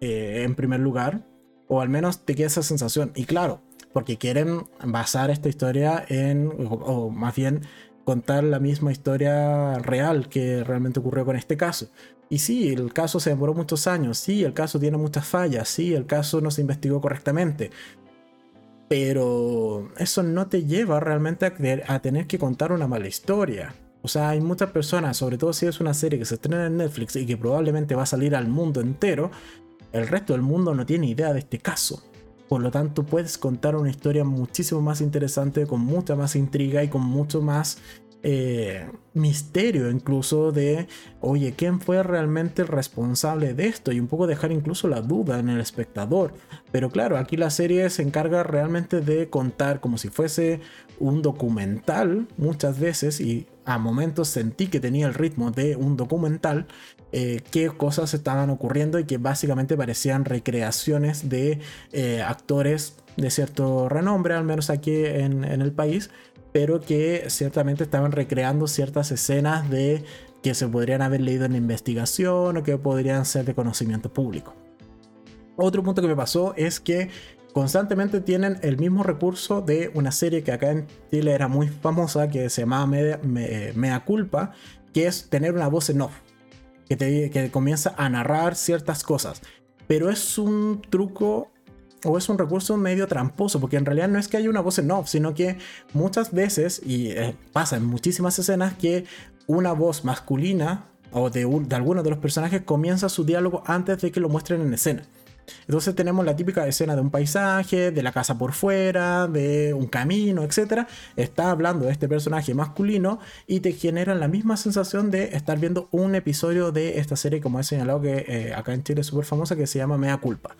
eh, en primer lugar, o al menos te queda esa sensación. Y claro, porque quieren basar esta historia en, o más bien contar la misma historia real que realmente ocurrió con este caso. Y sí, el caso se demoró muchos años, sí, el caso tiene muchas fallas, sí, el caso no se investigó correctamente. Pero eso no te lleva realmente a, tener que contar una mala historia. O sea, hay muchas personas, sobre todo si es una serie que se estrena en Netflix y que probablemente va a salir al mundo entero, el resto del mundo no tiene idea de este caso. Por lo tanto, puedes contar una historia muchísimo más interesante, con mucha más intriga y con mucho más eh, misterio incluso de, oye, ¿quién fue realmente el responsable de esto? Y un poco dejar incluso la duda en el espectador. Pero claro, aquí la serie se encarga realmente de contar como si fuese un documental muchas veces y a momentos sentí que tenía el ritmo de un documental, eh, qué cosas estaban ocurriendo y que básicamente parecían recreaciones de eh, actores de cierto renombre, al menos aquí en el país, pero que ciertamente estaban recreando ciertas escenas de que se podrían haber leído en la investigación o que podrían ser de conocimiento público. Otro punto que me pasó es que constantemente tienen el mismo recurso de una serie que acá en Chile era muy famosa, que se llamaba Mea, Culpa, que es tener una voz en off, que, que comienza a narrar ciertas cosas. Pero es un truco o es un recurso medio tramposo, porque en realidad no es que haya una voz en off, sino que muchas veces, y eh, pasa en muchísimas escenas, que una voz masculina o de, de alguno de los personajes comienza su diálogo antes de que lo muestren en escena. Entonces tenemos la típica escena de un paisaje, de la casa por fuera, de un camino, etc. Está hablando de este personaje masculino y te generan la misma sensación de estar viendo un episodio de esta serie, como he señalado que eh, acá en Chile es súper famosa, que se llama Mea Culpa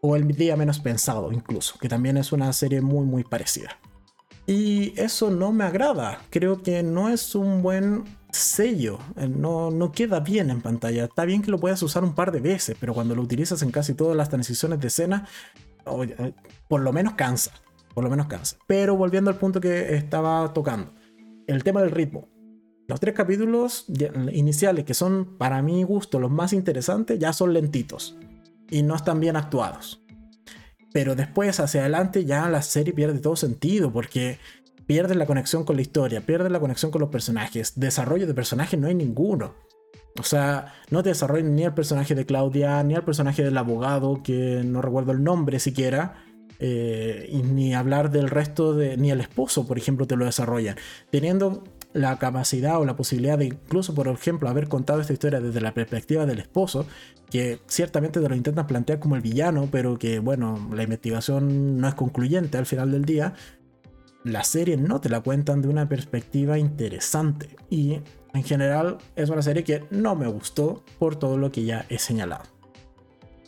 o El día menos pensado incluso, que también es una serie muy muy parecida. Y eso no me agrada, creo que no es un buen sello, eh, no, no queda bien en pantalla. Está bien que lo puedas usar un par de veces, pero cuando lo utilizas en casi todas las transiciones de escena, eh, por lo menos cansa, por lo menos cansa. Pero volviendo al punto que estaba tocando, el tema del ritmo. Los tres capítulos iniciales, que son para mi gusto los más interesantes, ya son lentitos y no están bien actuados. Pero después, hacia adelante, ya la serie pierde todo sentido porque pierdes la conexión con la historia, pierdes la conexión con los personajes. Desarrollo de personajes no hay ninguno. O sea, no te desarrollan ni el personaje de Claudia, ni el personaje del abogado, que no recuerdo el nombre siquiera. Eh, y ni hablar del resto de. ni el esposo, por ejemplo, te lo desarrollan. Teniendo la capacidad o la posibilidad de incluso, por ejemplo, haber contado esta historia desde la perspectiva del esposo, que ciertamente te lo intentan plantear como el villano, pero que, bueno, la investigación no es concluyente al final del día, la serie no te la cuentan de una perspectiva interesante. Y en general es una serie que no me gustó por todo lo que ya he señalado.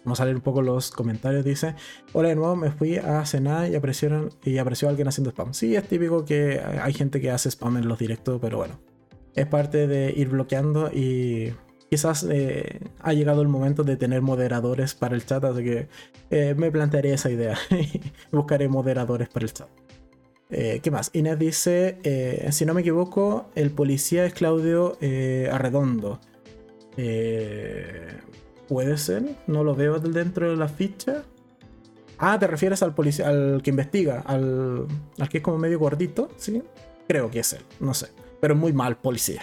Vamos a leer un poco los comentarios. Dice: Hola de nuevo, me fui a cenar y aparecieron y apareció alguien haciendo spam. Sí, es típico que hay gente que hace spam en los directos, pero bueno. Es parte de ir bloqueando y quizás eh, ha llegado el momento de tener moderadores para el chat, así que eh, me plantearé esa idea. Buscaré moderadores para el chat. Eh, ¿Qué más? Inés dice, si no me equivoco, el policía es Claudio Arredondo. Puede ser, no lo veo dentro de la ficha. Ah, te refieres al policía, al que investiga, al, al que es como medio gordito, ¿sí? Creo que es él, no sé. Pero muy mal policía.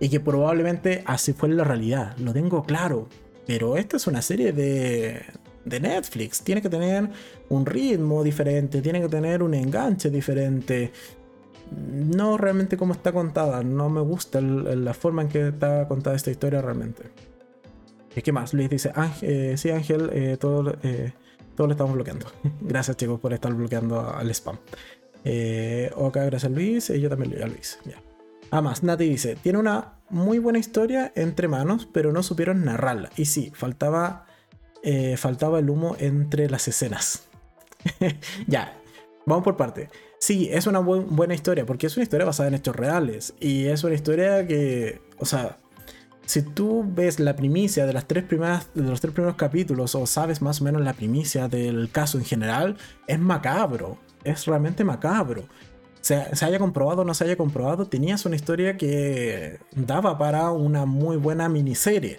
Y que probablemente así fue la realidad, lo tengo claro. Pero esta es una serie de, de Netflix. Tiene que tener un ritmo diferente, tiene que tener un enganche diferente. No realmente como está contada, no me gusta la forma en que está contada esta historia realmente. ¿Qué más? Luis dice, eh, sí Ángel, eh, todo, eh, lo estamos bloqueando. gracias chicos por estar bloqueando al spam. ok, gracias Luis, y yo también le a Luis. Ya. Además, Nati dice, tiene una muy buena historia entre manos, pero no supieron narrarla. Y sí, faltaba, faltaba el humo entre las escenas. ya, vamos por parte. Sí, es una buena historia, porque es una historia basada en hechos reales. Y es una historia que, o sea, si tú ves la primicia de, las tres primeras, de los tres primeros capítulos o sabes más o menos la primicia del caso en general, es macabro. Es realmente macabro. Se, se haya comprobado o no se haya comprobado, tenías una historia que daba para una muy buena miniserie.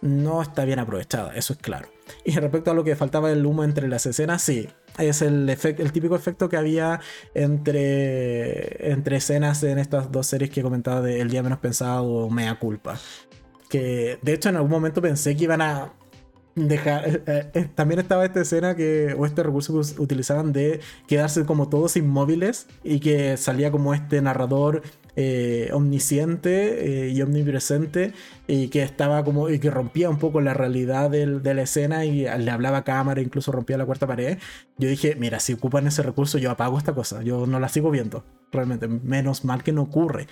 No está bien aprovechada, eso es claro. Y respecto a lo que faltaba el humo entre las escenas, sí, es el, el típico efecto que había entre, entre escenas en estas dos series que he comentado de El Día Menos Pensado o Mea Culpa. Que de hecho en algún momento pensé que iban a dejar. Eh, eh, eh, también estaba esta escena que, o este recurso que utilizaban de quedarse como todos inmóviles y que salía como este narrador omnisciente y omnipresente y que estaba como y que rompía un poco la realidad de la escena y le hablaba a cámara, incluso rompía la cuarta pared. Yo dije, mira, si ocupan ese recurso, yo apago esta cosa, yo no la sigo viendo, realmente, menos mal que no ocurre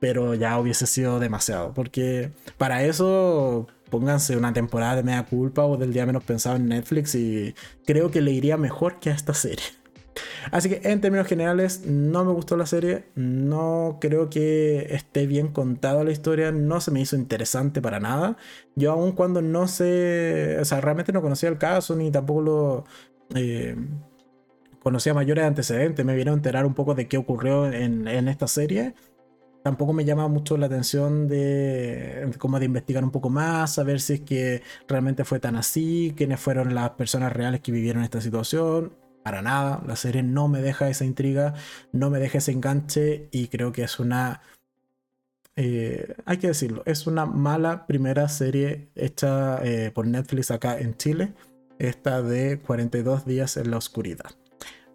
pero ya hubiese sido demasiado. Porque para eso pónganse una temporada de media culpa o del día menos pensado en Netflix y creo que le iría mejor que a esta serie. Así que en términos generales no me gustó la serie, no creo que esté bien contada la historia, no se me hizo interesante para nada. Yo aun cuando no sé, o sea, realmente no conocía el caso ni tampoco lo... Eh, conocía mayores antecedentes, me vine a enterar un poco de qué ocurrió en, en esta serie tampoco me llama mucho la atención de como de investigar un poco más, saber si es que realmente fue tan así, quiénes fueron las personas reales que vivieron esta situación. Para nada, la serie no me deja esa intriga, no me deja ese enganche y creo que es una... Eh, hay que decirlo, es una mala primera serie hecha eh, por Netflix acá en Chile, esta de 42 días en la oscuridad.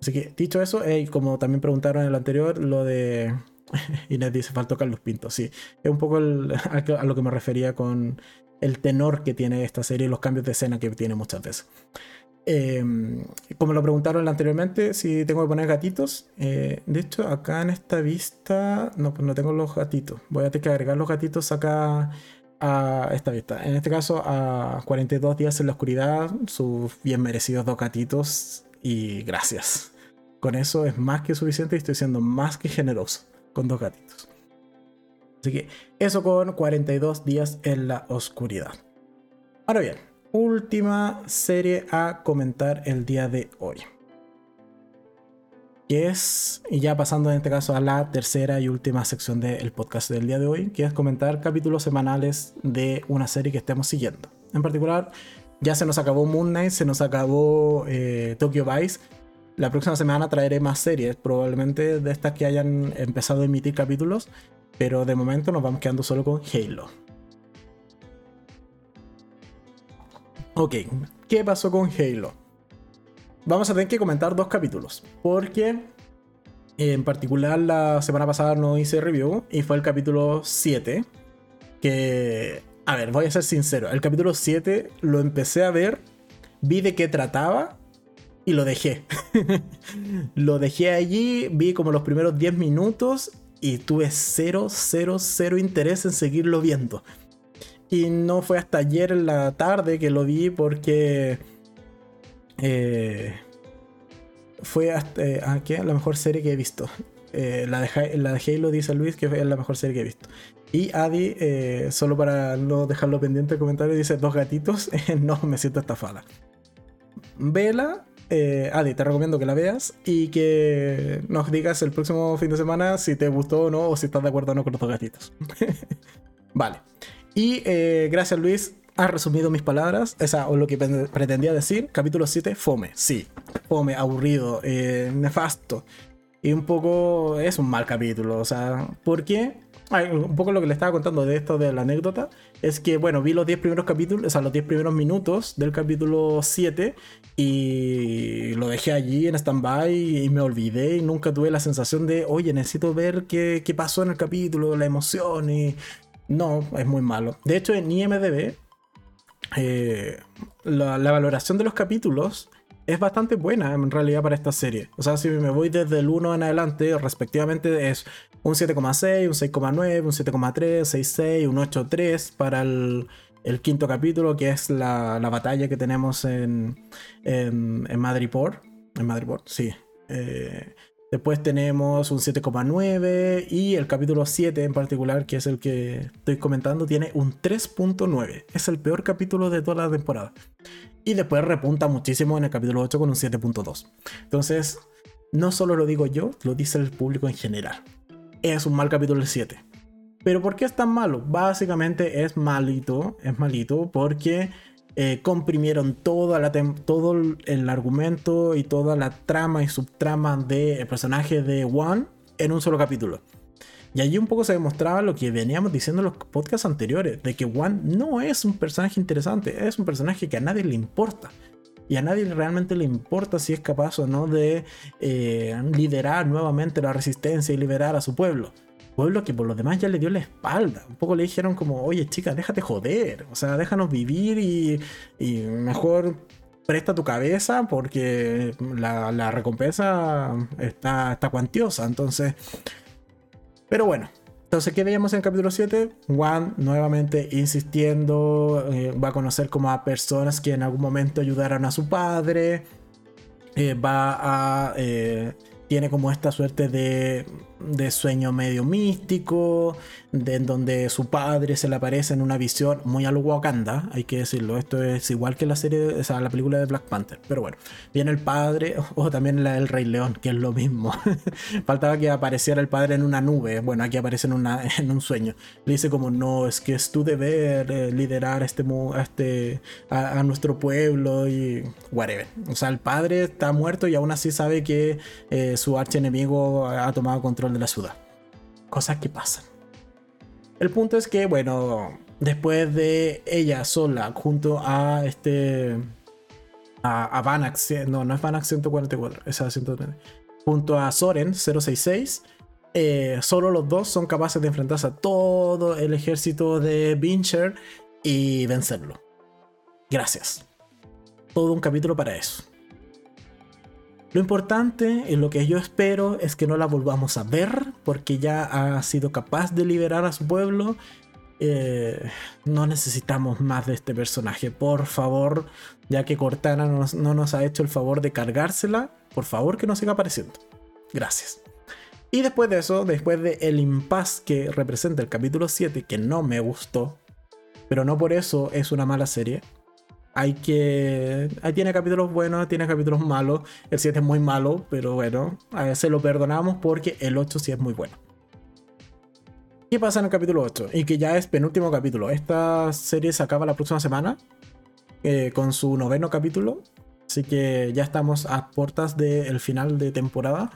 Así que dicho eso, como también preguntaron en el anterior, lo de Inés dice, faltó Carlos Pinto. Sí, es un poco a lo que me refería con el tenor que tiene esta serie y los cambios de escena que tiene muchas veces. Em, como lo preguntaron anteriormente, si tengo que poner gatitos. Eh, de hecho, acá en esta vista, no, pues no tengo los gatitos. Voy a tener que agregar los gatitos acá a esta vista. En este caso, a 42 días en la oscuridad, sus bien merecidos dos gatitos. Y gracias. Con eso es más que suficiente y estoy siendo más que generoso con dos gatitos. Así que eso con 42 días en la oscuridad. Ahora bien, última serie a comentar el día de hoy. Que es, y ya pasando en este caso a la tercera y última sección del podcast del día de hoy, que es comentar capítulos semanales de una serie que estemos siguiendo. En particular, ya se nos acabó Moon Knight, se nos acabó eh, Tokyo Vice, La próxima semana traeré más series, probablemente de estas que hayan empezado a emitir capítulos, pero de momento nos vamos quedando solo con Halo. Ok, ¿qué pasó con Halo? Vamos a tener que comentar dos capítulos, porque en particular la semana pasada no hice review y fue el capítulo 7, que, a ver, voy a ser sincero, el capítulo 7 lo empecé a ver, vi de qué trataba y lo dejé. lo dejé allí, vi como los primeros 10 minutos y tuve cero, cero, cero interés en seguirlo viendo. Y no fue hasta ayer en la tarde que lo vi porque... Eh, fue hasta, eh, ah, la mejor serie que he visto. Eh, la, de, la de Halo dice Luis que es la mejor serie que he visto. Y Adi, solo para no dejarlo pendiente el comentario, dice dos gatitos. no, me siento estafada. Vela eh, Adi, te recomiendo que la veas y que nos digas el próximo fin de semana si te gustó o no, o si estás de acuerdo o no con los dos gatitos. vale. Y eh, gracias Luis, has resumido mis palabras, esa, o lo que pretendía decir. Capítulo 7, fome, sí. Fome, aburrido, eh, nefasto. Y un poco es un mal capítulo, o sea, ¿por qué? Un poco lo que le estaba contando de esto de la anécdota es que, bueno, vi los 10 primeros capítulos, o sea, los 10 primeros minutos del capítulo 7 y lo dejé allí en stand-by y me olvidé y nunca tuve la sensación de, oye, necesito ver qué, qué pasó en el capítulo, la emoción y... No, es muy malo. De hecho, en IMDB, eh, la, la valoración de los capítulos es bastante buena en realidad para esta serie. O sea, si me voy desde el 1 en adelante, respectivamente es un 7,6, un 6,9, un 7,3, 6,6, un 8,3 para el, quinto capítulo, que es la, batalla que tenemos en, en, en Madriport. En sí. Eh, después tenemos un 7,9 y el capítulo 7 en particular, que es el que estoy comentando, tiene un 3,9. Es el peor capítulo de toda la temporada. Y después repunta muchísimo en el capítulo 8 con un 7.2. Entonces, no solo lo digo yo, lo dice el público en general es un mal capítulo el 7. Pero ¿por qué es tan malo? Básicamente es malito, es malito porque eh, comprimieron todo el argumento y toda la trama y subtrama del personaje de One en un solo capítulo. Y allí un poco se demostraba lo que veníamos diciendo en los podcasts anteriores, de que One no es un personaje interesante, es un personaje que a nadie le importa. Y a nadie realmente le importa si es capaz o no de eh, liderar nuevamente la resistencia y liberar a su pueblo. Pueblo que por lo demás ya le dio la espalda. Un poco le dijeron como, oye chica, déjate joder. O sea, déjanos vivir y, mejor presta tu cabeza porque la, recompensa está, está cuantiosa. Entonces... Pero bueno, entonces, ¿qué veíamos en el capítulo 7? Juan nuevamente insistiendo, eh, va a conocer como a personas que en algún momento ayudaron a su padre, eh, va a... Eh, tiene como esta suerte de, de sueño medio místico, de, en donde su padre se le aparece en una visión muy a lo Wakanda, hay que decirlo, esto es igual que la serie, o sea, la película de Black Panther, pero bueno, viene el padre, o también la del Rey León, que es lo mismo, faltaba que apareciera el padre en una nube, bueno, aquí aparece en, una, en un sueño, le dice como, no, es que es tu deber eh, liderar este, a, este, a, nuestro pueblo y whatever, o sea, el padre está muerto y aún así sabe que eh, su archienemigo ha tomado control de la ciudad, cosas que pasan. El punto es que, bueno, después de ella sola, junto a este. a, Vanax, no, no es Vanax 144, es a 130, junto a Soren 066. Eh, solo los dos son capaces de enfrentarse a todo el ejército de Bincher y vencerlo. Gracias. Todo un capítulo para eso. Lo importante y lo que yo espero es que no la volvamos a ver porque ya ha sido capaz de liberar a su pueblo. Eh, no necesitamos más de este personaje, por favor, ya que Cortana no nos, ha hecho el favor de cargársela, por favor que no siga apareciendo. Gracias. Y después de eso, después de el impas que representa el capítulo 7, que no me gustó, pero no por eso es una mala serie, hay que. Ahí tiene capítulos buenos, tiene capítulos malos. El 7 es muy malo, pero bueno, a veces lo perdonamos porque el 8 sí es muy bueno. ¿Qué pasa en el capítulo 8? Y que ya es penúltimo capítulo. Esta serie se acaba la próxima semana eh, con su noveno capítulo. Así que ya estamos a puertas del final de temporada.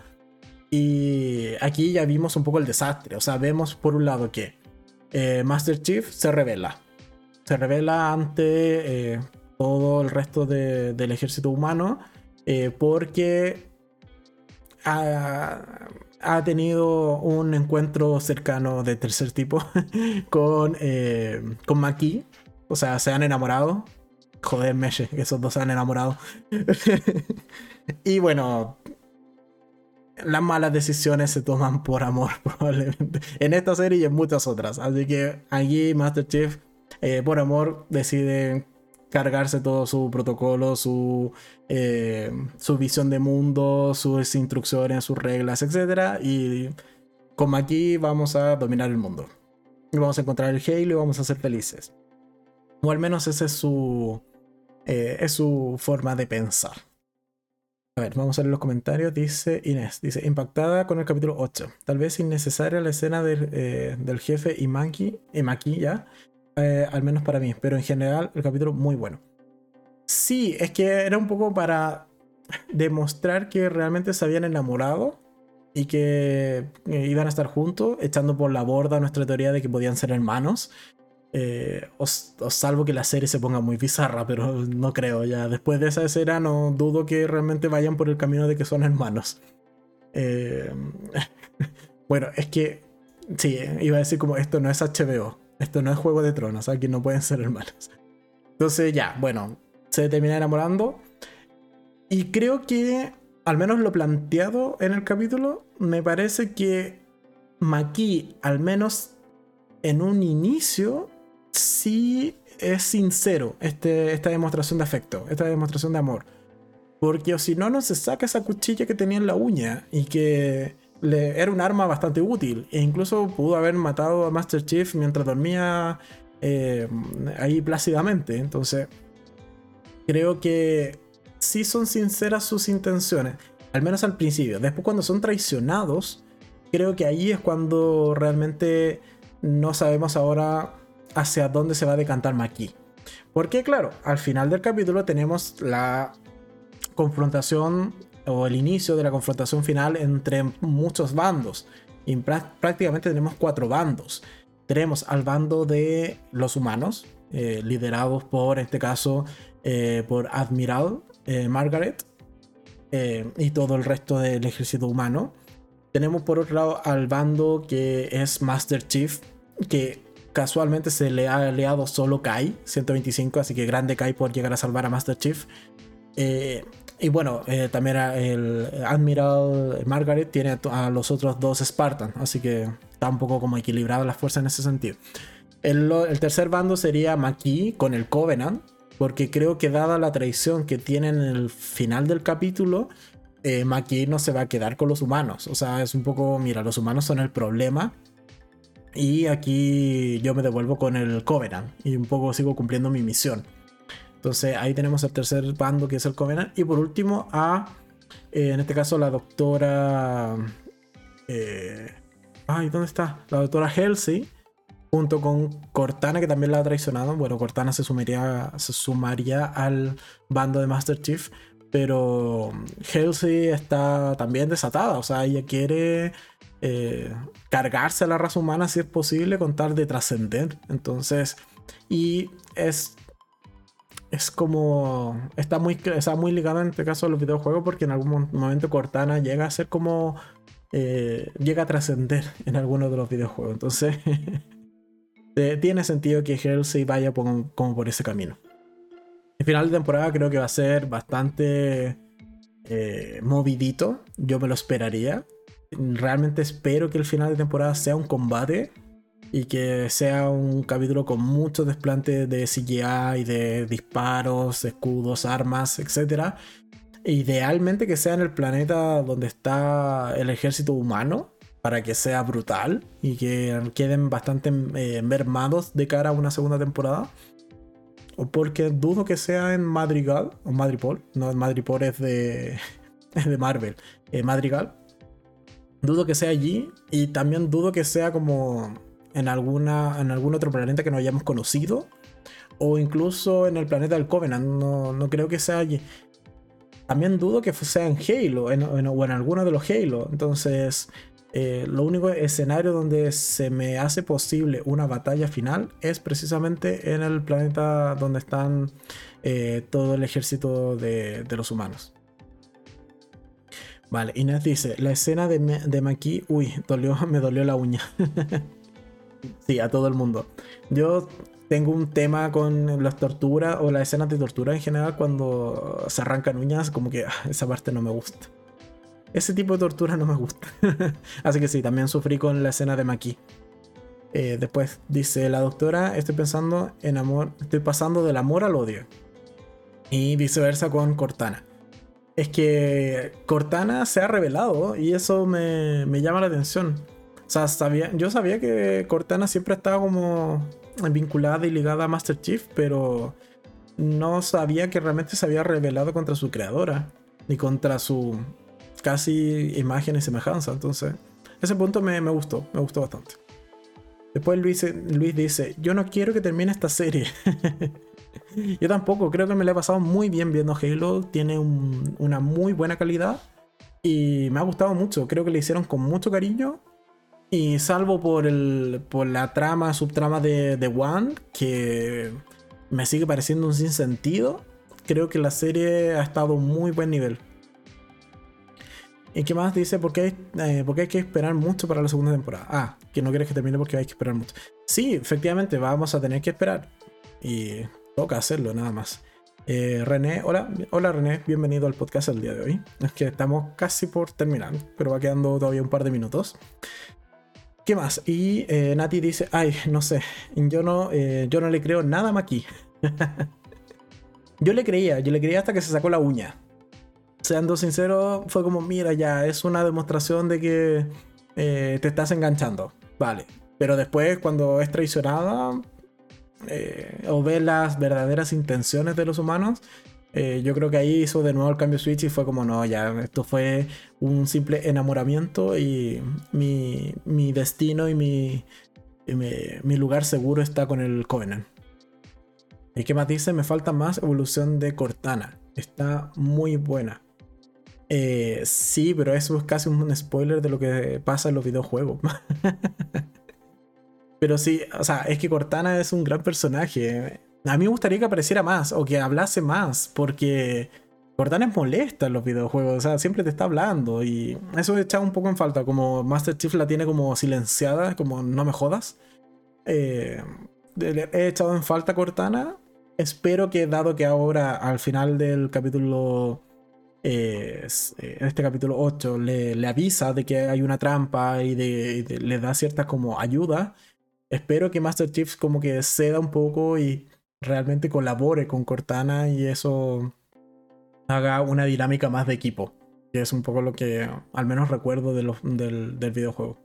Y aquí ya vimos un poco el desastre. O sea, vemos por un lado que eh, Master Chief se revela. Se revela ante eh, todo el resto del ejército humano. Eh, porque ha, ha, tenido un encuentro cercano de tercer tipo con, con Maki. O sea, se han enamorado. Joder, Meche, esos dos se han enamorado. y bueno, las malas decisiones se toman por amor, probablemente. En esta serie y en muchas otras. Así que aquí Master Chief, eh, por amor, decide cargarse todo su protocolo, su, eh, su visión de mundo, sus instrucciones, sus reglas, etc. Y como aquí vamos a dominar el mundo. Y vamos a encontrar el Halo y vamos a ser felices. O al menos esa es su, eh, es su forma de pensar. A ver, vamos a ver los comentarios. Dice Inés, dice, impactada con el capítulo 8. Tal vez innecesaria la escena del, eh, jefe y Maki, y Maki ya, eh, al menos para mí, pero en general el capítulo muy bueno. Sí, es que era un poco para demostrar que realmente se habían enamorado y que iban a estar juntos, echando por la borda nuestra teoría de que podían ser hermanos. Eh, os, salvo que la serie se ponga muy bizarra, pero no creo ya. Después de esa escena no dudo que realmente vayan por el camino de que son hermanos. Eh, bueno, es que sí, iba a decir como esto no es HBO, esto no es Juego de Tronos, aquí no pueden ser hermanos. Entonces ya, bueno, se termina enamorando. Y creo que, al menos lo planteado en el capítulo, me parece que Maki, al menos en un inicio, sí es sincero este, esta demostración de afecto, esta demostración de amor. Porque si no, no se saca esa cuchilla que tenía en la uña y que le, era un arma bastante útil. E incluso pudo haber matado a Master Chief mientras dormía eh, ahí plácidamente. Entonces, creo que sí son sinceras sus intenciones. Al menos al principio. Después cuando son traicionados, creo que ahí es cuando realmente no sabemos ahora hacia dónde se va a decantar Maki. Porque claro, al final del capítulo tenemos la confrontación o el inicio de la confrontación final entre muchos bandos. Y prácticamente tenemos cuatro bandos. Tenemos al bando de los humanos, eh, liderados por, en este caso, eh, por Admiral eh, Margaret y todo el resto del ejército humano. Tenemos por otro lado al bando que es Master Chief, que casualmente se le ha aliado solo Kai, 125, así que grande Kai por llegar a salvar a Master Chief. Y bueno, eh, también el Admiral Margaret tiene a los otros dos Spartan, así que está un poco como equilibrada la fuerza en ese sentido. El, tercer bando sería Maki con el Covenant, porque creo que dada la traición que tiene en el final del capítulo, eh, no se va a quedar con los humanos. O sea, es un poco, mira, los humanos son el problema y aquí yo me devuelvo con el Covenant y un poco sigo cumpliendo mi misión. Entonces ahí tenemos el tercer bando que es el Covenant. Y por último a, eh, en este caso, la doctora... Eh, ay, ¿dónde está? La doctora Halsey. Junto con Cortana, que también la ha traicionado. Bueno, Cortana se sumaría, se sumaría al bando de Master Chief. Pero Halsey está también desatada. O sea, ella quiere eh, cargarse a la raza humana si es posible con tal de trascender. Entonces, y es es como está muy está muy ligado en este caso a los videojuegos porque en algún momento Cortana llega a ser como eh, llega a trascender en alguno de los videojuegos. Entonces, tiene sentido que Halsey vaya como por ese camino. El final de temporada creo que va a ser bastante eh, movidito. Yo me lo esperaría realmente espero que el final de temporada sea un combate y que sea un capítulo con mucho desplante de CGI y de disparos, escudos, armas, etc. Idealmente que sea en el planeta donde está el ejército humano para que sea brutal y que queden bastante eh, mermados de cara a una segunda temporada. O porque dudo que sea en Madrigal, o Madripoor, no, Madripoor es de, de Marvel, eh, Madrigal, Dudo que sea allí y también dudo que sea como en, alguna, en algún otro planeta que no hayamos conocido o incluso en el planeta del Covenant. No, no creo que sea también dudo que sea en Halo en, o en alguno de los Halo. Entonces, eh, lo único escenario donde se me hace posible una batalla final es precisamente en el planeta donde están eh, todo el ejército de, los humanos. Vale, Inés dice, la escena de, de Maki, uy, dolió, me dolió la uña. sí, a todo el mundo. Yo tengo un tema con las torturas o las escenas de tortura en general cuando se arrancan uñas, como que ah, esa parte no me gusta. Ese tipo de tortura no me gusta. Así que sí, también sufrí con la escena de Maki. Eh, después dice la doctora, estoy pensando en amor, estoy pasando del amor al odio. Y viceversa con Cortana. Es que Cortana se ha revelado y eso me, me llama la atención. Sea, sabía, yo sabía que Cortana siempre estaba como vinculada y ligada a Master Chief, pero no sabía que realmente se había revelado contra su creadora, ni contra su casi imagen y semejanza. Entonces, ese punto me, gustó, me gustó bastante. Después Luis, Luis dice, yo no quiero que termine esta serie. yo tampoco, creo que me la he pasado muy bien viendo Halo, tiene una muy buena calidad y me ha gustado mucho, creo que le hicieron con mucho cariño y salvo por, el, por la trama, subtrama de, de One, que me sigue pareciendo un sinsentido, creo que la serie ha estado muy buen nivel. ¿Y qué más dice? ¿Por qué, eh, hay que esperar mucho para la segunda temporada? Ah, que no quieres que termine porque hay que esperar mucho. Sí, efectivamente, vamos a tener que esperar. Y toca hacerlo, nada más. Eh, René, hola, hola René, bienvenido al podcast el día de hoy. Es que estamos casi por terminar, pero va quedando todavía un par de minutos. ¿Qué más? Y eh, Nati dice, ay, no sé, yo no, eh, yo no le creo nada más aquí. yo le creía, yo le creía hasta que se sacó la uña. Seando sincero, fue como, mira, ya, es una demostración de que eh, te estás enganchando. Vale. Pero después, cuando es traicionada o ve las verdaderas intenciones de los humanos, eh, yo creo que ahí hizo de nuevo el cambio Switch y fue como, no, ya, esto fue un simple enamoramiento y mi, destino y mi, mi, lugar seguro está con el Covenant. ¿Y qué más dice? Me falta más evolución de Cortana. Está muy buena. Eh, sí, pero eso es casi un spoiler de lo que pasa en los videojuegos. pero sí, o sea, es que Cortana es un gran personaje. A mí me gustaría que apareciera más o que hablase más, porque Cortana es molesta en los videojuegos, o sea, siempre te está hablando y eso he echado un poco en falta, como Master Chief la tiene como silenciada, como no me jodas. Eh, he echado en falta Cortana. Espero que dado que ahora al final del capítulo eh, eh, este capítulo 8 le, avisa de que hay una trampa y, le da cierta como ayuda. Espero que Master Chief como que ceda un poco y realmente colabore con Cortana y eso haga una dinámica más de equipo. Que es un poco lo que al menos recuerdo de del, videojuego.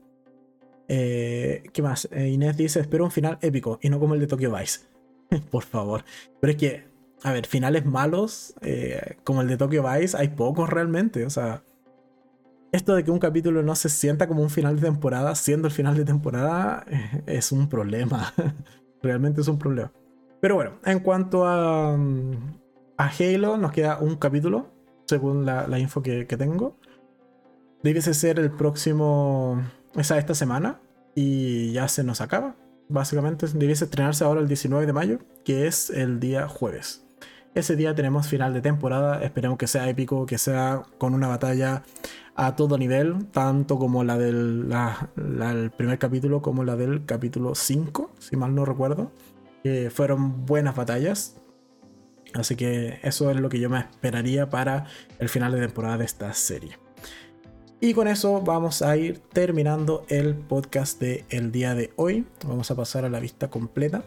Eh, ¿Qué más? Eh, Inés dice, espero un final épico y no como el de Tokyo Vice. Por favor. Pero es que, a ver, finales malos eh, como el de Tokyo Vice hay pocos realmente. O sea, esto de que un capítulo no se sienta como un final de temporada, siendo el final de temporada, es un problema. realmente es un problema. Pero bueno, en cuanto a, a Halo, nos queda un capítulo, según la, info que, tengo. Debe ser el próximo, esa esta semana, y ya se nos acaba. Básicamente, debiese estrenarse ahora el 19 de mayo, que es el día jueves. Ese día tenemos final de temporada, esperemos que sea épico, que sea con una batalla a todo nivel, tanto como la del primer capítulo como la del capítulo 5, si mal no recuerdo fueron buenas batallas. Así que eso es lo que yo me esperaría para el final de temporada de esta serie. Y con eso vamos a ir terminando el podcast de el día de hoy. Vamos a pasar a la vista completa.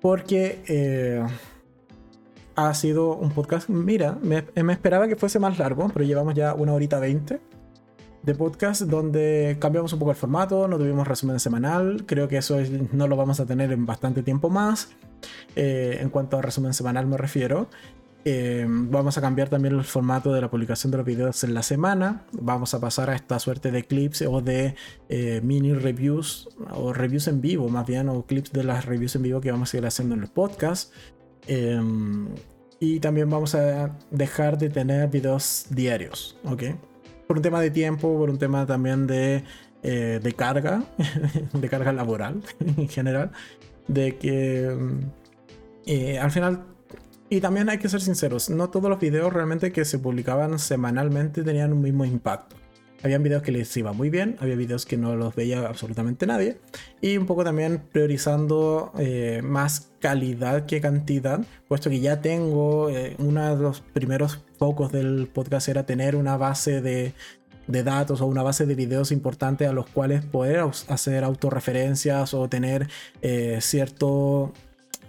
Porque eh, ha sido un podcast. Mira, me, me, esperaba que fuese más largo, pero llevamos ya una horita veinte de podcast donde cambiamos un poco el formato, no tuvimos resumen semanal, creo que eso no lo vamos a tener en bastante tiempo más. Eh, en cuanto a resumen semanal me refiero. Eh, vamos a cambiar también el formato de la publicación de los videos en la semana. Vamos a pasar a esta suerte de clips o de eh, mini reviews o reviews en vivo, más bien, o clips de las reviews en vivo que vamos a ir haciendo en el podcast. Y también vamos a dejar de tener videos diarios, ¿ok? Por un tema de tiempo, por un tema también de, eh, de carga, de carga laboral en general, de que eh, al final y también hay que ser sinceros, no todos los videos realmente que se publicaban semanalmente tenían un mismo impacto. Habían videos que les iba muy bien, había videos que no los veía absolutamente nadie. Y un poco también priorizando eh, más calidad que cantidad, puesto que ya tengo eh, uno de los primeros focos del podcast era tener una base de, datos o una base de videos importantes a los cuales poder hacer autorreferencias o tener eh, cierto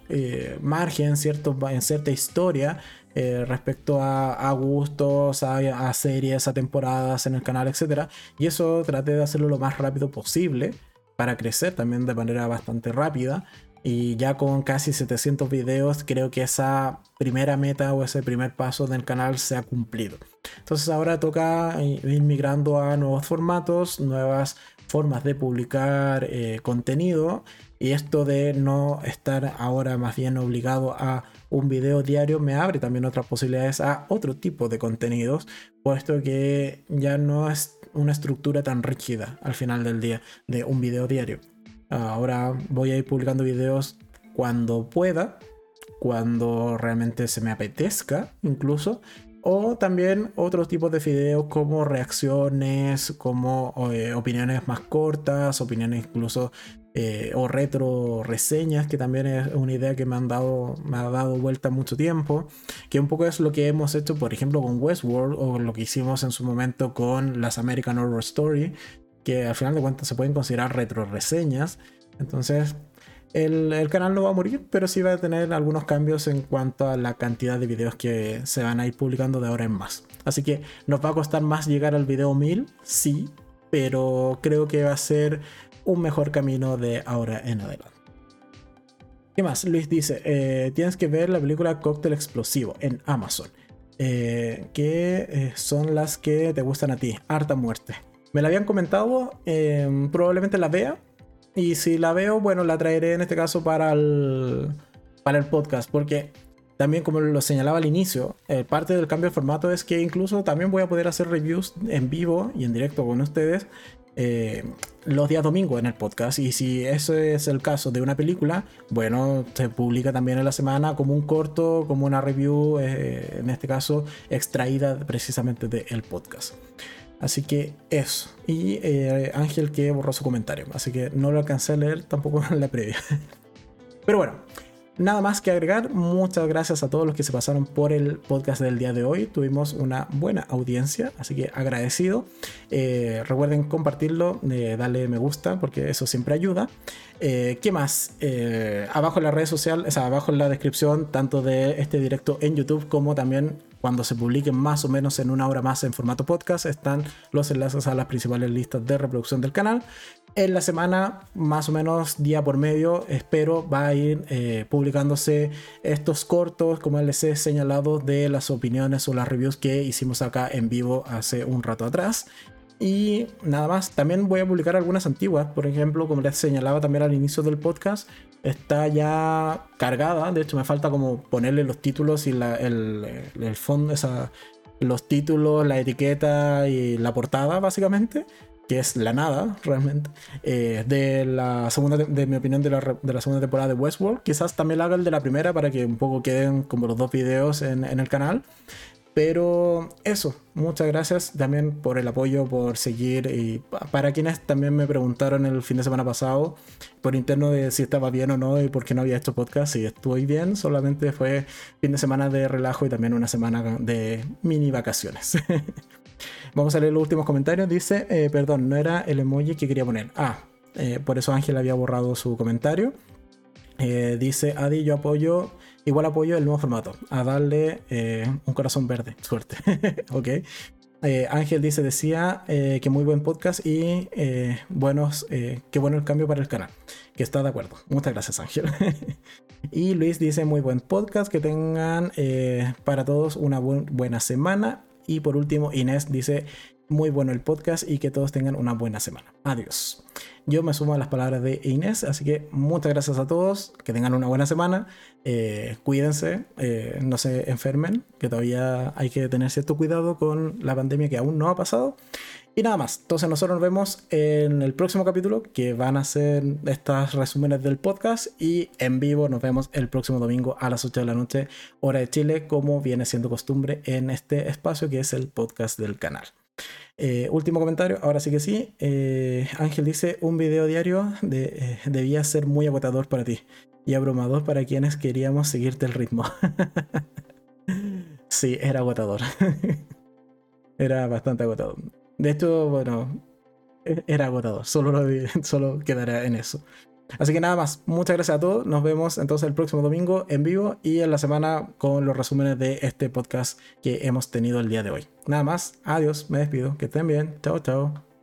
eh, margen cierto, en cierta historia respecto a, gustos, a, series, a temporadas en el canal, etc. Y eso traté de hacerlo lo más rápido posible para crecer también de manera bastante rápida. Y ya con casi 700 videos creo que esa primera meta o ese primer paso del canal se ha cumplido. Entonces ahora toca ir migrando a nuevos formatos, nuevas formas de publicar eh, contenido y esto de no estar ahora más bien obligado a un video diario me abre también otras posibilidades a otro tipo de contenidos, puesto que ya no es una estructura tan rígida al final del día de un video diario. Ahora voy a ir publicando videos cuando pueda, cuando realmente se me apetezca incluso, o también otros tipos de videos como reacciones, como eh, opiniones más cortas, opiniones incluso eh, o retro reseñas, que también es una idea que me, han dado, me ha dado vuelta mucho tiempo, que un poco es lo que hemos hecho, por ejemplo, con Westworld o lo que hicimos en su momento con las American Horror Story, que al final de cuentas se pueden considerar retro reseñas. Entonces, el, el, canal no va a morir, pero sí va a tener algunos cambios en cuanto a la cantidad de videos que se van a ir publicando de ahora en más. Así que nos va a costar más llegar al video 1000, sí, pero creo que va a ser un mejor camino de ahora en adelante. ¿Qué más? Luis dice, eh, tienes que ver la película Cóctel Explosivo en Amazon. Eh, que eh, son las que te gustan a ti, Harta Muerte. Me la habían comentado, probablemente la vea. Y si la veo, bueno, la traeré en este caso para el, para el podcast. Porque también, como lo señalaba al inicio, parte del cambio de formato es que incluso también voy a poder hacer reviews en vivo y en directo con ustedes eh, los días domingos en el podcast. Y si ese es el caso de una película, bueno, se publica también en la semana como un corto, como una review, eh, en este caso extraída precisamente del podcast. Así que eso. Y eh, Ángel que borró su comentario. Así que no lo alcancé a leer tampoco en la previa. Pero bueno, Nada más que agregar, muchas gracias a todos los que se pasaron por el podcast del día de hoy. Tuvimos una buena audiencia, así que agradecido. Eh, recuerden compartirlo, eh, darle me gusta, porque eso siempre ayuda. Eh, ¿Qué más? abajo en las redes sociales, o sea, abajo en la descripción, tanto de este directo en YouTube como también cuando se publiquen más o menos en una hora más en formato podcast, están los enlaces a las principales listas de reproducción del canal. En la semana, más o menos día por medio, espero va a ir eh, publicándose estos cortos, como les he señalado, de las opiniones o las reviews que hicimos acá en vivo hace un rato atrás. Y nada más, también voy a publicar algunas antiguas, por ejemplo, como les señalaba también al inicio del podcast, está ya cargada, de hecho me falta como ponerle los títulos y el, fondo, los títulos, la etiqueta y la portada básicamente, que es la nada realmente, eh, de la segunda, de mi opinión, de la, de la, segunda temporada de Westworld. Quizás también haga el de la primera para que un poco queden como los dos videos en, en el canal. Pero eso, muchas gracias también por el apoyo, por seguir y para quienes también me preguntaron el fin de semana pasado por interno de si estaba bien o no y por qué no había hecho podcast. Si estuve bien, solamente fue fin de semana de relajo y también una semana de mini vacaciones. Vamos a leer los últimos comentarios. Dice, eh, perdón, no era el emoji que quería poner. Ah, eh, por eso Ángel había borrado su comentario. Eh, dice, Adi, yo apoyo Igual apoyo el nuevo formato, a darle un corazón verde, suerte. ok. Ángel dice, decía que muy buen podcast y buenos, qué bueno el cambio para el canal. Que está de acuerdo. Muchas gracias Ángel. y Luis dice, muy buen podcast, que tengan para todos una buena semana. Y por último, Inés dice muy bueno el podcast y que todos tengan una buena semana. Adiós. Yo me sumo a las palabras de Inés, así que muchas gracias a todos, que tengan una buena semana, eh, cuídense, eh, no se enfermen, que todavía hay que tener cierto cuidado con la pandemia que aún no ha pasado. Y nada más, entonces nosotros nos vemos en el próximo capítulo, que van a ser estas resúmenes del podcast, y en vivo nos vemos el próximo domingo a las 8 de la noche, hora de Chile, como viene siendo costumbre en este espacio que es el podcast del canal. Eh, último comentario, ahora sí que sí. Eh, Ángel dice, un video diario eh, debía ser muy agotador para ti y abrumador para quienes queríamos seguirte el ritmo. sí, era agotador. era bastante agotador. De hecho, bueno, e-, era agotador. Solo, solo quedará en eso. Así que nada más, muchas gracias a todos. Nos vemos entonces el próximo domingo en vivo y en la semana con los resúmenes de este podcast que hemos tenido el día de hoy. Nada más, adiós, me despido, que estén bien, chao, chao.